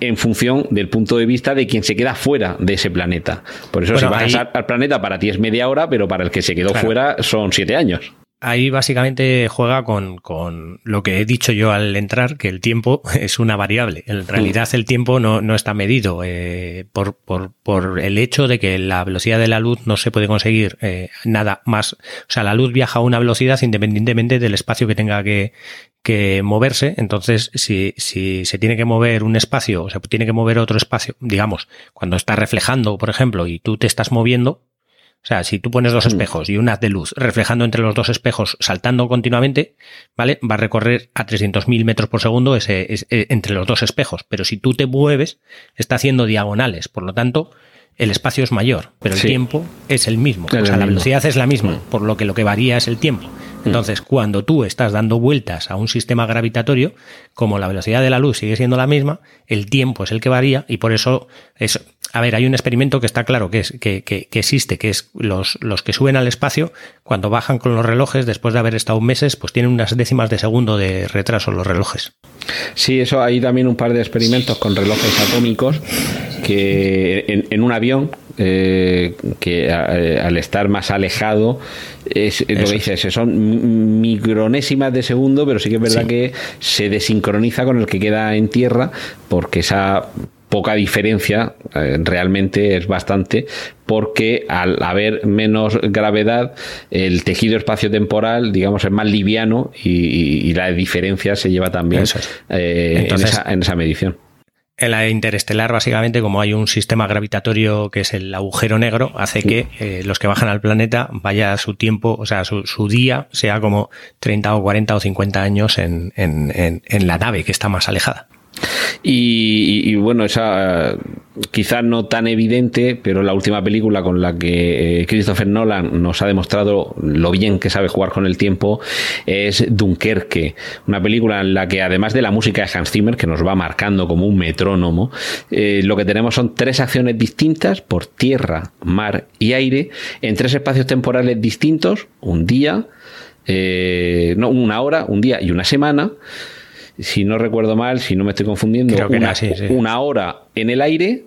en función del punto de vista de quien se queda fuera de ese planeta. Por eso si vas al planeta para ti es media hora, pero para el que se quedó fuera son siete años ahí básicamente juega con, con, lo que he dicho yo al entrar, que el tiempo es una variable. En realidad el tiempo no, no está medido eh, por, por, por, el hecho de que la velocidad de la luz no se puede conseguir eh, nada más. O sea, la luz viaja a una velocidad independientemente del espacio que tenga que, que moverse. Entonces, si, si se tiene que mover un espacio o se tiene que mover otro espacio, digamos, cuando está reflejando, por ejemplo, y tú te estás moviendo, o sea, si tú pones dos mm. espejos y un haz de luz reflejando entre los dos espejos, saltando continuamente, ¿vale? Va a recorrer a 300.000 metros por segundo ese, eh, entre los dos espejos. Pero si tú te mueves, está haciendo diagonales. Por lo tanto, el espacio es mayor, pero el tiempo es el mismo. o sea, la velocidad es la misma, mm. por lo que lo que varía es el tiempo. Mm. Entonces, cuando tú estás dando vueltas a un sistema gravitatorio, como la velocidad de la luz sigue siendo la misma, el tiempo es el que varía y por eso es, a ver, hay un experimento que está claro que, es, que, que, existe, que es los, los que suben al espacio, cuando bajan con los relojes, después de haber estado meses, pues tienen unas décimas de segundo de retraso los relojes. Sí, eso hay también un par de experimentos con relojes atómicos que en, un avión eh, que eh, al estar más alejado es lo que dices, son micronésimas de segundo, pero sí que es verdad que se desincroniza con el que queda en tierra porque esa poca diferencia, eh, realmente es bastante, porque al haber menos gravedad, el tejido espacio-temporal, digamos, es más liviano y, la diferencia se lleva también eh, en, esa, medición. En la interestelar, básicamente, como hay un sistema gravitatorio que es el agujero negro, hace que eh, los que bajan al planeta vaya su tiempo, o sea, su, día sea como 30 o 40 o 50 años en, en la nave que está más alejada. Y, bueno, esa quizás no tan evidente, pero la última película con la que eh, Christopher Nolan nos ha demostrado lo bien que sabe jugar con el tiempo es Dunkerque, una película en la que además de la música de Hans Zimmer, que nos va marcando como un metrónomo, eh, lo que tenemos son tres acciones distintas por tierra, mar y aire, en tres espacios temporales distintos, un día, eh, no, una hora, un día y una semana si no recuerdo mal, si no me estoy confundiendo, una, hora en el aire,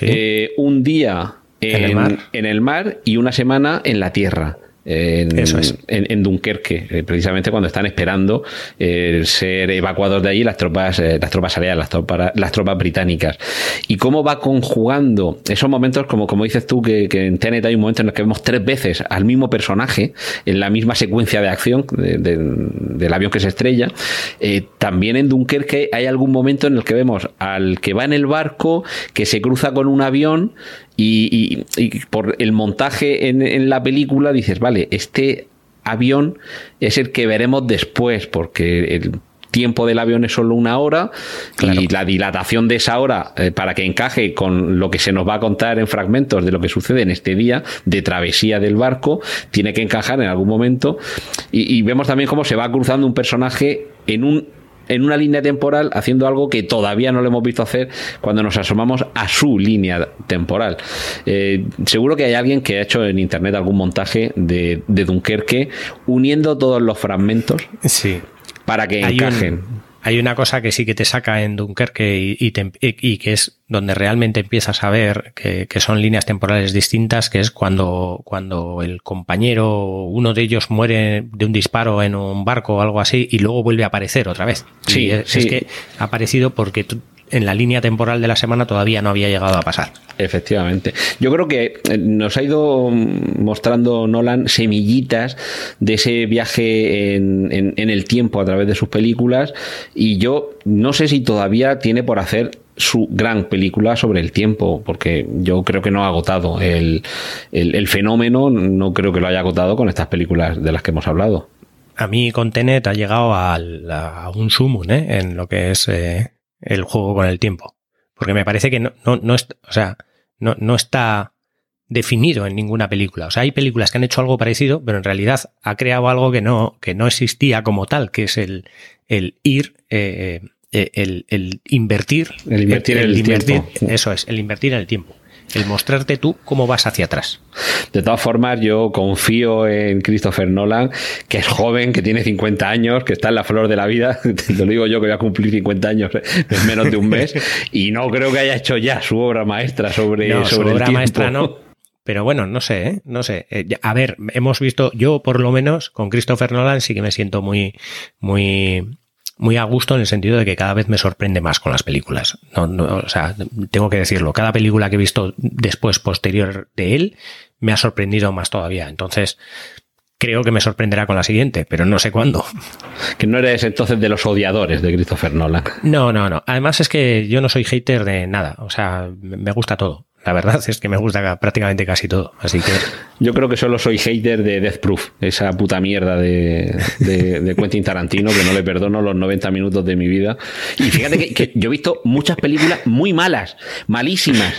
eh, un día en el mar y una semana en la tierra en, Eso es. en, Dunkerque, eh, precisamente cuando están esperando eh, ser evacuados de allí las tropas, eh, las tropas aliadas, las tropas, las tropas británicas. Y cómo va conjugando esos momentos, como, como dices tú, que, en TNT hay un momento en el que vemos tres veces al mismo personaje en la misma secuencia de acción del avión que se estrella. también en Dunkerque hay algún momento en el que vemos al que va en el barco, que se cruza con un avión y, por el montaje en, la película dices, vale, este avión es el que veremos después, porque el tiempo del avión es solo una hora y la dilatación de esa hora eh, para que encaje con lo que se nos va a contar en fragmentos de lo que sucede en este día de travesía del barco tiene que encajar en algún momento. Y vemos también cómo se va cruzando un personaje en un en una línea temporal haciendo algo que todavía no lo hemos visto hacer cuando nos asomamos a su línea temporal. Eh, seguro que hay alguien que ha hecho en internet algún montaje de, Dunkerque uniendo todos los fragmentos para que encajen. Hay una cosa que sí que te saca en Dunkerque y, y, que es donde realmente empiezas a ver que, son líneas temporales distintas, que es cuando, cuando el compañero, uno de ellos muere de un disparo en un barco o algo así y luego vuelve a aparecer otra vez. Sí, es, que ha aparecido porque en la línea temporal de la semana todavía no había llegado a pasar. Efectivamente. Yo creo que eh, nos ha ido mostrando Nolan semillitas de ese viaje en, en, el tiempo a través de sus películas y yo no sé si todavía tiene por hacer su gran película sobre el tiempo, porque yo creo que no ha agotado el, el, fenómeno, no creo que lo haya agotado con estas películas de las que hemos hablado. A mí con Tenet ha llegado a, un sumo ¿eh? en lo que es eh, el juego con el tiempo. Porque me parece que no, no, no, o sea, no, no está definido en ninguna película. O sea, hay películas que han hecho algo parecido, pero en realidad ha creado algo que no, que no existía como tal, que es el, el ir, eh, eh, el, el, invertir. El invertir el, el tiempo. Eso es, el invertir en el tiempo el mostrarte tú cómo vas hacia atrás. De todas formas, yo confío en Christopher Nolan, que es joven, que tiene 50 años, que está en la flor de la vida. Te lo digo yo que voy a cumplir 50 años en menos de un mes. y no creo que haya hecho ya su obra maestra sobre, no, sobre su obra maestra no. Pero bueno, no sé, ¿eh? no sé. Eh, a ver, hemos visto, yo por lo menos con Christopher Nolan sí que me siento muy, muy muy a gusto en el sentido de que cada vez me sorprende más con las películas. No, no, o sea, tengo que decirlo, cada película que he visto después, posterior de él, me ha sorprendido más todavía. Entonces, creo que me sorprenderá con la siguiente, pero no sé cuándo. Que no eres entonces de los odiadores de Christopher Nolan. No, no, no. Además es que yo no soy hater de nada. O sea, me gusta todo. La verdad es que me gusta prácticamente casi todo. Así que. Yo creo que solo soy hater de Death Proof, esa puta mierda de, de, Quentin Tarantino, que no le perdono los 90 minutos de mi vida. Y fíjate que, que yo he visto muchas películas muy malas, malísimas,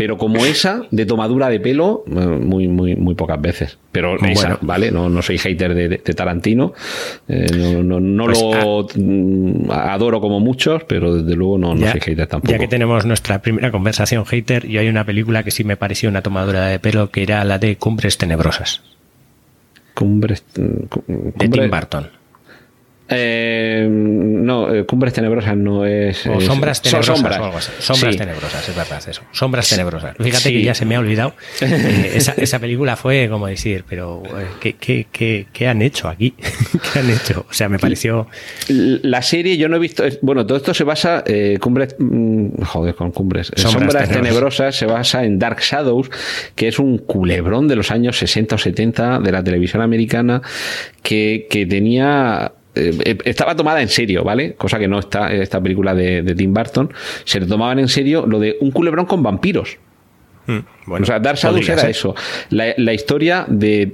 pero como esa, de tomadura de pelo, eh, muy, muy, muy pocas veces. Pero esa, ¿vale? No, no soy hater de, Tarantino. Eh, no, no, pues, lo ah, adoro como muchos, pero desde luego no, no soy hater tampoco. Ya que tenemos nuestra primera conversación hater, yo hay una película que sí me pareció una tomadura de pelo, que era la de Cumbres Tenebrosas. Cumbres. De Tim Burton. Eh, no, eh, Cumbres Tenebrosas no es. O Sombras Tenebrosas. Sombras, sombras Tenebrosas, es verdad, eso. Sombras Tenebrosas. Fíjate que ya se me ha olvidado. Eh, esa, esa, película fue como decir, pero ¿qué, qué, qué, qué han hecho aquí? ¿Qué han hecho? O sea, me pareció. La serie yo no he visto. Bueno, todo esto se basa. Cumbres. Mm, joder, con Cumbres. Sombras, Tenebrosas se basa en Dark Shadows, que es un culebrón de los años 60 o 70 de la televisión americana que, que tenía eh, estaba tomada en serio, ¿vale? Cosa que no está en esta película de, Tim Burton. Se tomaban en serio lo de un culebrón con vampiros. Hmm, o sea, Dark Shadows era eso. La, historia de,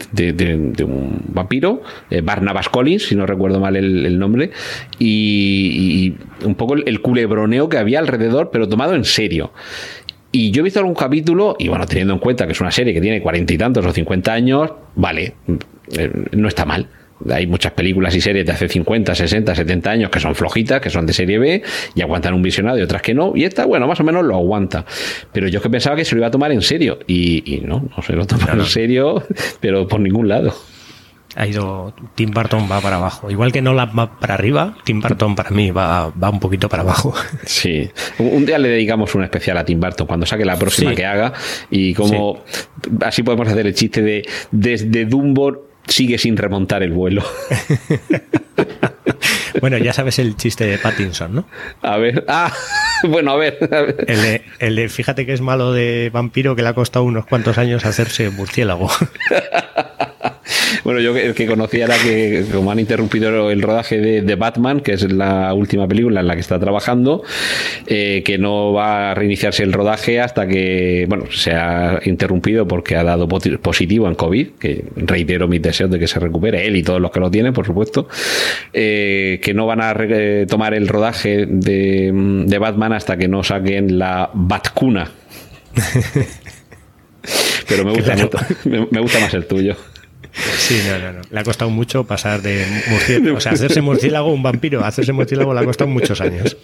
un vampiro, eh, Barnabas Collins, si no recuerdo mal el, nombre, y, un poco el, culebroneo que había alrededor, pero tomado en serio. Y yo he visto algún capítulo, y bueno, teniendo en cuenta que es una serie que tiene cuarenta y tantos o cincuenta años, vale, eh, no está mal. Hay muchas películas y series de hace 50, 60, 70 años que son flojitas, que son de serie B y aguantan un visionado y otras que no. Y esta, bueno, más o menos lo aguanta. Pero yo es que pensaba que se lo iba a tomar en serio. Y, no, no se lo toma en serio, pero por ningún lado. Ha ido. Tim Burton va para abajo. Igual que no la va para arriba, Tim Burton para mí va, va un poquito para abajo. Sí. Un día le dedicamos un especial a Tim Burton cuando saque la próxima que haga. Y como así podemos hacer el chiste de desde Dumbo sigue sin remontar el vuelo. bueno, ya sabes el chiste de Pattinson, ¿no? A ver, ah, bueno, a ver. El, de, fíjate que es malo de vampiro que le ha costado unos cuantos años hacerse murciélago. Bueno, yo el que conocía era que, como han interrumpido el rodaje de, Batman, que es la última película en la que está trabajando, eh, que no va a reiniciarse el rodaje hasta que, bueno, se ha interrumpido porque ha dado positivo en COVID, que reitero mis deseos de que se recupere él y todos los que lo tienen, por supuesto, eh, que no van a tomar el rodaje de, de Batman hasta que no saquen la Batcuna. Pero me gusta, me gusta más el tuyo. Sí, no, no, no. Le ha costado mucho pasar de murciélago. O sea, hacerse murciélago un vampiro, hacerse murciélago le ha costado muchos años.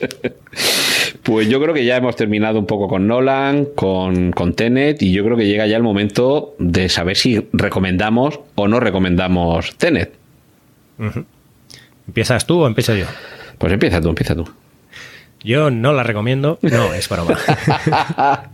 Pues yo creo que ya hemos terminado un poco con Nolan, con, con Tenet, y yo creo que llega ya el momento de saber si recomendamos o no recomendamos Tenet. ¿Empiezas tú o empiezo yo? Pues empieza tú, empieza tú. Yo no la recomiendo. No, es broma.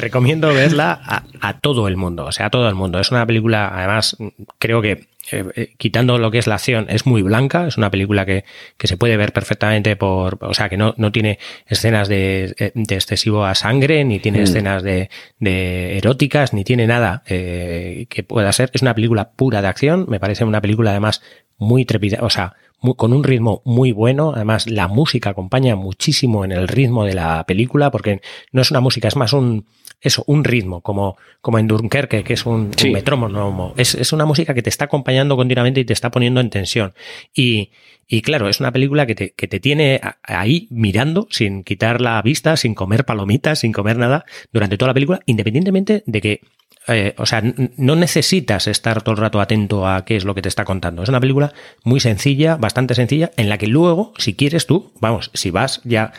recomiendo verla a, a, todo el mundo, o sea, a todo el mundo. Es una película, además, creo que eh, eh, quitando lo que es la acción, es muy blanca, es una película que, que se puede ver perfectamente por, o sea, que no, no tiene escenas de, eh, de excesivo a sangre, ni tiene mm. escenas de, de, eróticas, ni tiene nada eh, que pueda ser. Es una película pura de acción, me parece una película además muy trepidante, o sea, muy, con un ritmo muy bueno. Además, la música acompaña muchísimo en el ritmo de la película, porque no es una música, es más un, eso, un ritmo, como, como en Dunkerque, que es un, sí. un metrónomo. Es, es una música que te está acompañando continuamente y te está poniendo en tensión. Y, y claro, es una película que te, que te tiene ahí mirando, sin quitar la vista, sin comer palomitas, sin comer nada, durante toda la película, independientemente de que eh, o sea, no necesitas estar todo el rato atento a qué es lo que te está contando. Es una película muy sencilla, bastante sencilla, en la que luego, si quieres tú, vamos, si vas ya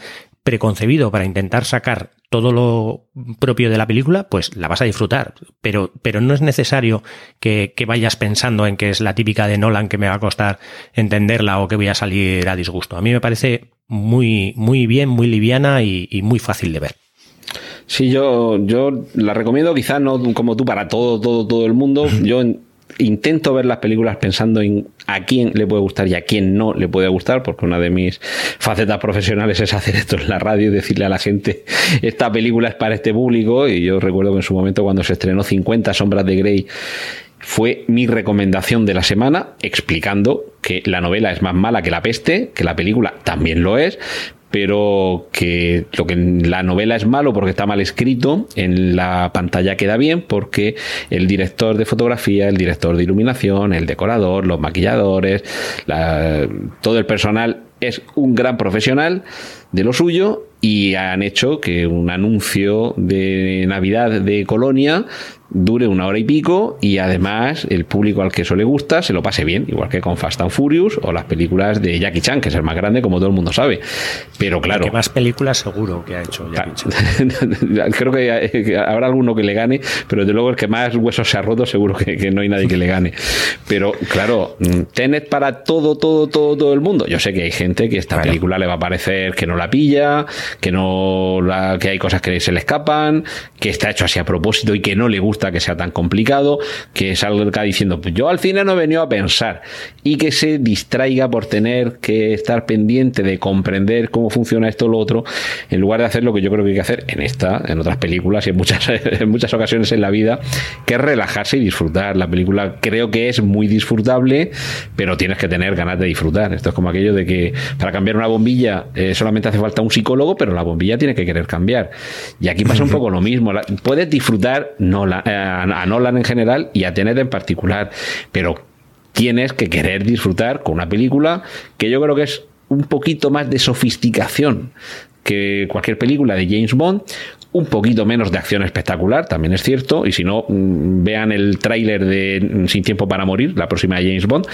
preconcebido para intentar sacar todo lo propio de la película, pues la vas a disfrutar. Pero, pero no es necesario que, que, vayas pensando en que es la típica de Nolan que me va a costar entenderla o que voy a salir a disgusto. A mí me parece muy, muy bien, muy liviana y, y muy fácil de ver. Sí, yo, yo la recomiendo, quizás no como tú para todo, todo, todo el mundo. Yo intento ver las películas pensando en a quién le puede gustar y a quién no le puede gustar, porque una de mis facetas profesionales es hacer esto en la radio y decirle a la gente, esta película es para este público, y yo recuerdo que en su momento cuando se estrenó 50 sombras de Grey, fue mi recomendación de la semana, explicando que la novela es más mala que la peste, que la película también lo es, pero que lo que en la novela es malo porque está mal escrito, en la pantalla queda bien porque el director de fotografía, el director de iluminación, el decorador, los maquilladores, la, todo el personal es un gran profesional de lo suyo y han hecho que un anuncio de Navidad de Colonia dure una hora y pico y además el público al que eso le gusta se lo pase bien, igual que con Fast and Furious o las películas de Jackie Chan, que es el más grande como todo el mundo sabe. Pero claro... Que más películas seguro que ha hecho Jackie Chan. Creo que habrá alguno que le gane, pero desde luego el que más huesos se ha roto seguro que, que no hay nadie que le gane. Pero claro, Tenet para todo, todo, todo, todo el mundo. Yo sé que hay gente que esta película le va a parecer que no la pilla, que no la, que hay cosas que se le escapan, que está hecho así a propósito y que no le gusta que sea tan complicado, que salga diciendo, pues yo al cine no he venido a pensar y que se distraiga por tener que estar pendiente de comprender cómo funciona esto o lo otro, en lugar de hacer lo que yo creo que hay que hacer en esta, en otras películas y en muchas, en muchas ocasiones en la vida, que es relajarse y disfrutar. La película creo que es muy disfrutable, pero tienes que tener ganas de disfrutar. Esto es como aquello de que para cambiar una bombilla eh, solamente hace falta un psicólogo, pero la bombilla tiene que querer cambiar. Y aquí pasa un poco lo mismo. puedes disfrutar, no la, a, Nolan en general y a Tenet en particular, pero tienes que querer disfrutar con una película que yo creo que es un poquito más de sofisticación que cualquier película de James Bond, un poquito menos de acción espectacular, también es cierto, y si no, mm, vean el tráiler de Sin Tiempo para Morir, la próxima de James Bond.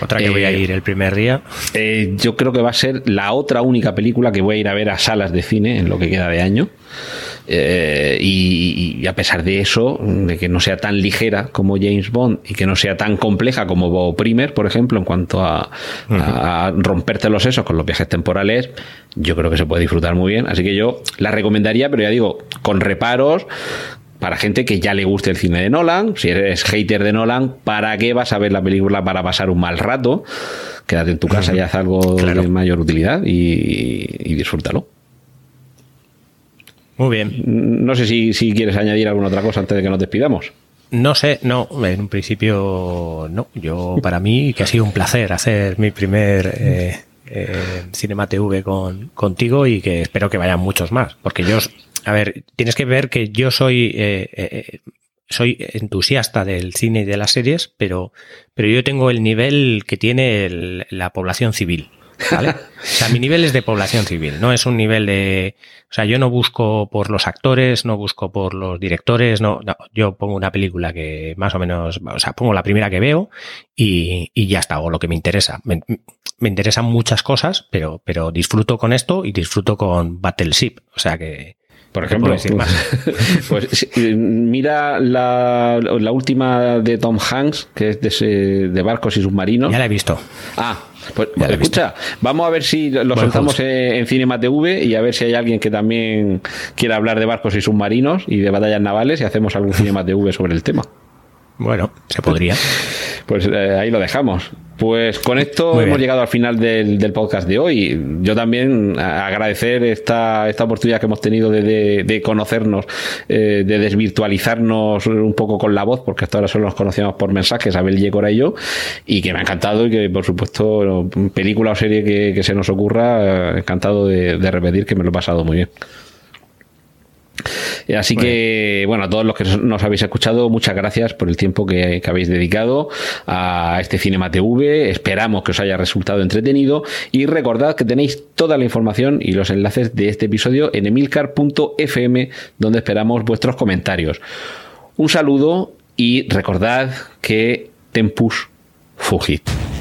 Otra que eh, voy a ir el primer día. Eh, yo creo que va a ser la otra única película que voy a ir a ver a salas de cine en lo que queda de año. Eh, y, y, a pesar de eso, de que no sea tan ligera como James Bond y que no sea tan compleja como Bob Primer, por ejemplo, en cuanto a, uh -huh. a, romperte los sesos con los viajes temporales, yo creo que se puede disfrutar muy bien. Así que yo la recomendaría, pero ya digo, con reparos, para gente que ya le guste el cine de Nolan. Si eres hater de Nolan, ¿para qué vas a ver la película para pasar un mal rato? Quédate en tu casa y haz algo claro. de mayor utilidad y, y disfrútalo. Muy bien. No sé si, si, quieres añadir alguna otra cosa antes de que nos despidamos. No sé, no, en un principio no. Yo, para mí, que ha sido un placer hacer mi primer eh, eh, Cinema TV con, contigo y que espero que vayan muchos más. Porque yo, a ver, tienes que ver que yo soy, eh, eh, soy entusiasta del cine y de las series, pero, pero yo tengo el nivel que tiene el, la población civil. ¿Vale? O sea, mi nivel es de población civil, no es un nivel de. O sea, yo no busco por los actores, no busco por los directores, no, yo pongo una película que más o menos, o sea, pongo la primera que veo y, y ya está, o lo que me interesa. Me, me, interesan muchas cosas, pero, pero disfruto con esto y disfruto con Battleship. O sea que, Por ejemplo, pues mira la, la, última de Tom Hanks, que es de, de barcos y submarinos. Ya la he visto. Ah, pues escucha, vamos a ver si lo soltamos en, Cinema TV y a ver si hay alguien que también quiera hablar de barcos y submarinos y de batallas navales y hacemos algún Cinema TV sobre el tema. Bueno, se podría. Pues eh, ahí lo dejamos. Pues con esto hemos llegado al final del, podcast de hoy. Yo también agradecer esta, esta oportunidad que hemos tenido de, conocernos, eh, de desvirtualizarnos un poco con la voz, porque hasta ahora solo nos conocíamos por mensajes, Abel Yecora y yo, y que me ha encantado y que, por supuesto, película o serie que, se nos ocurra, encantado de repetir que me lo he pasado muy bien. Así que, bueno, a todos los que nos habéis escuchado, muchas gracias por el tiempo que, habéis dedicado a este Cinema TV. Esperamos que os haya resultado entretenido y recordad que tenéis toda la información y los enlaces de este episodio en emilcar.fm, donde esperamos vuestros comentarios. Un saludo y recordad que Tempus Fugit.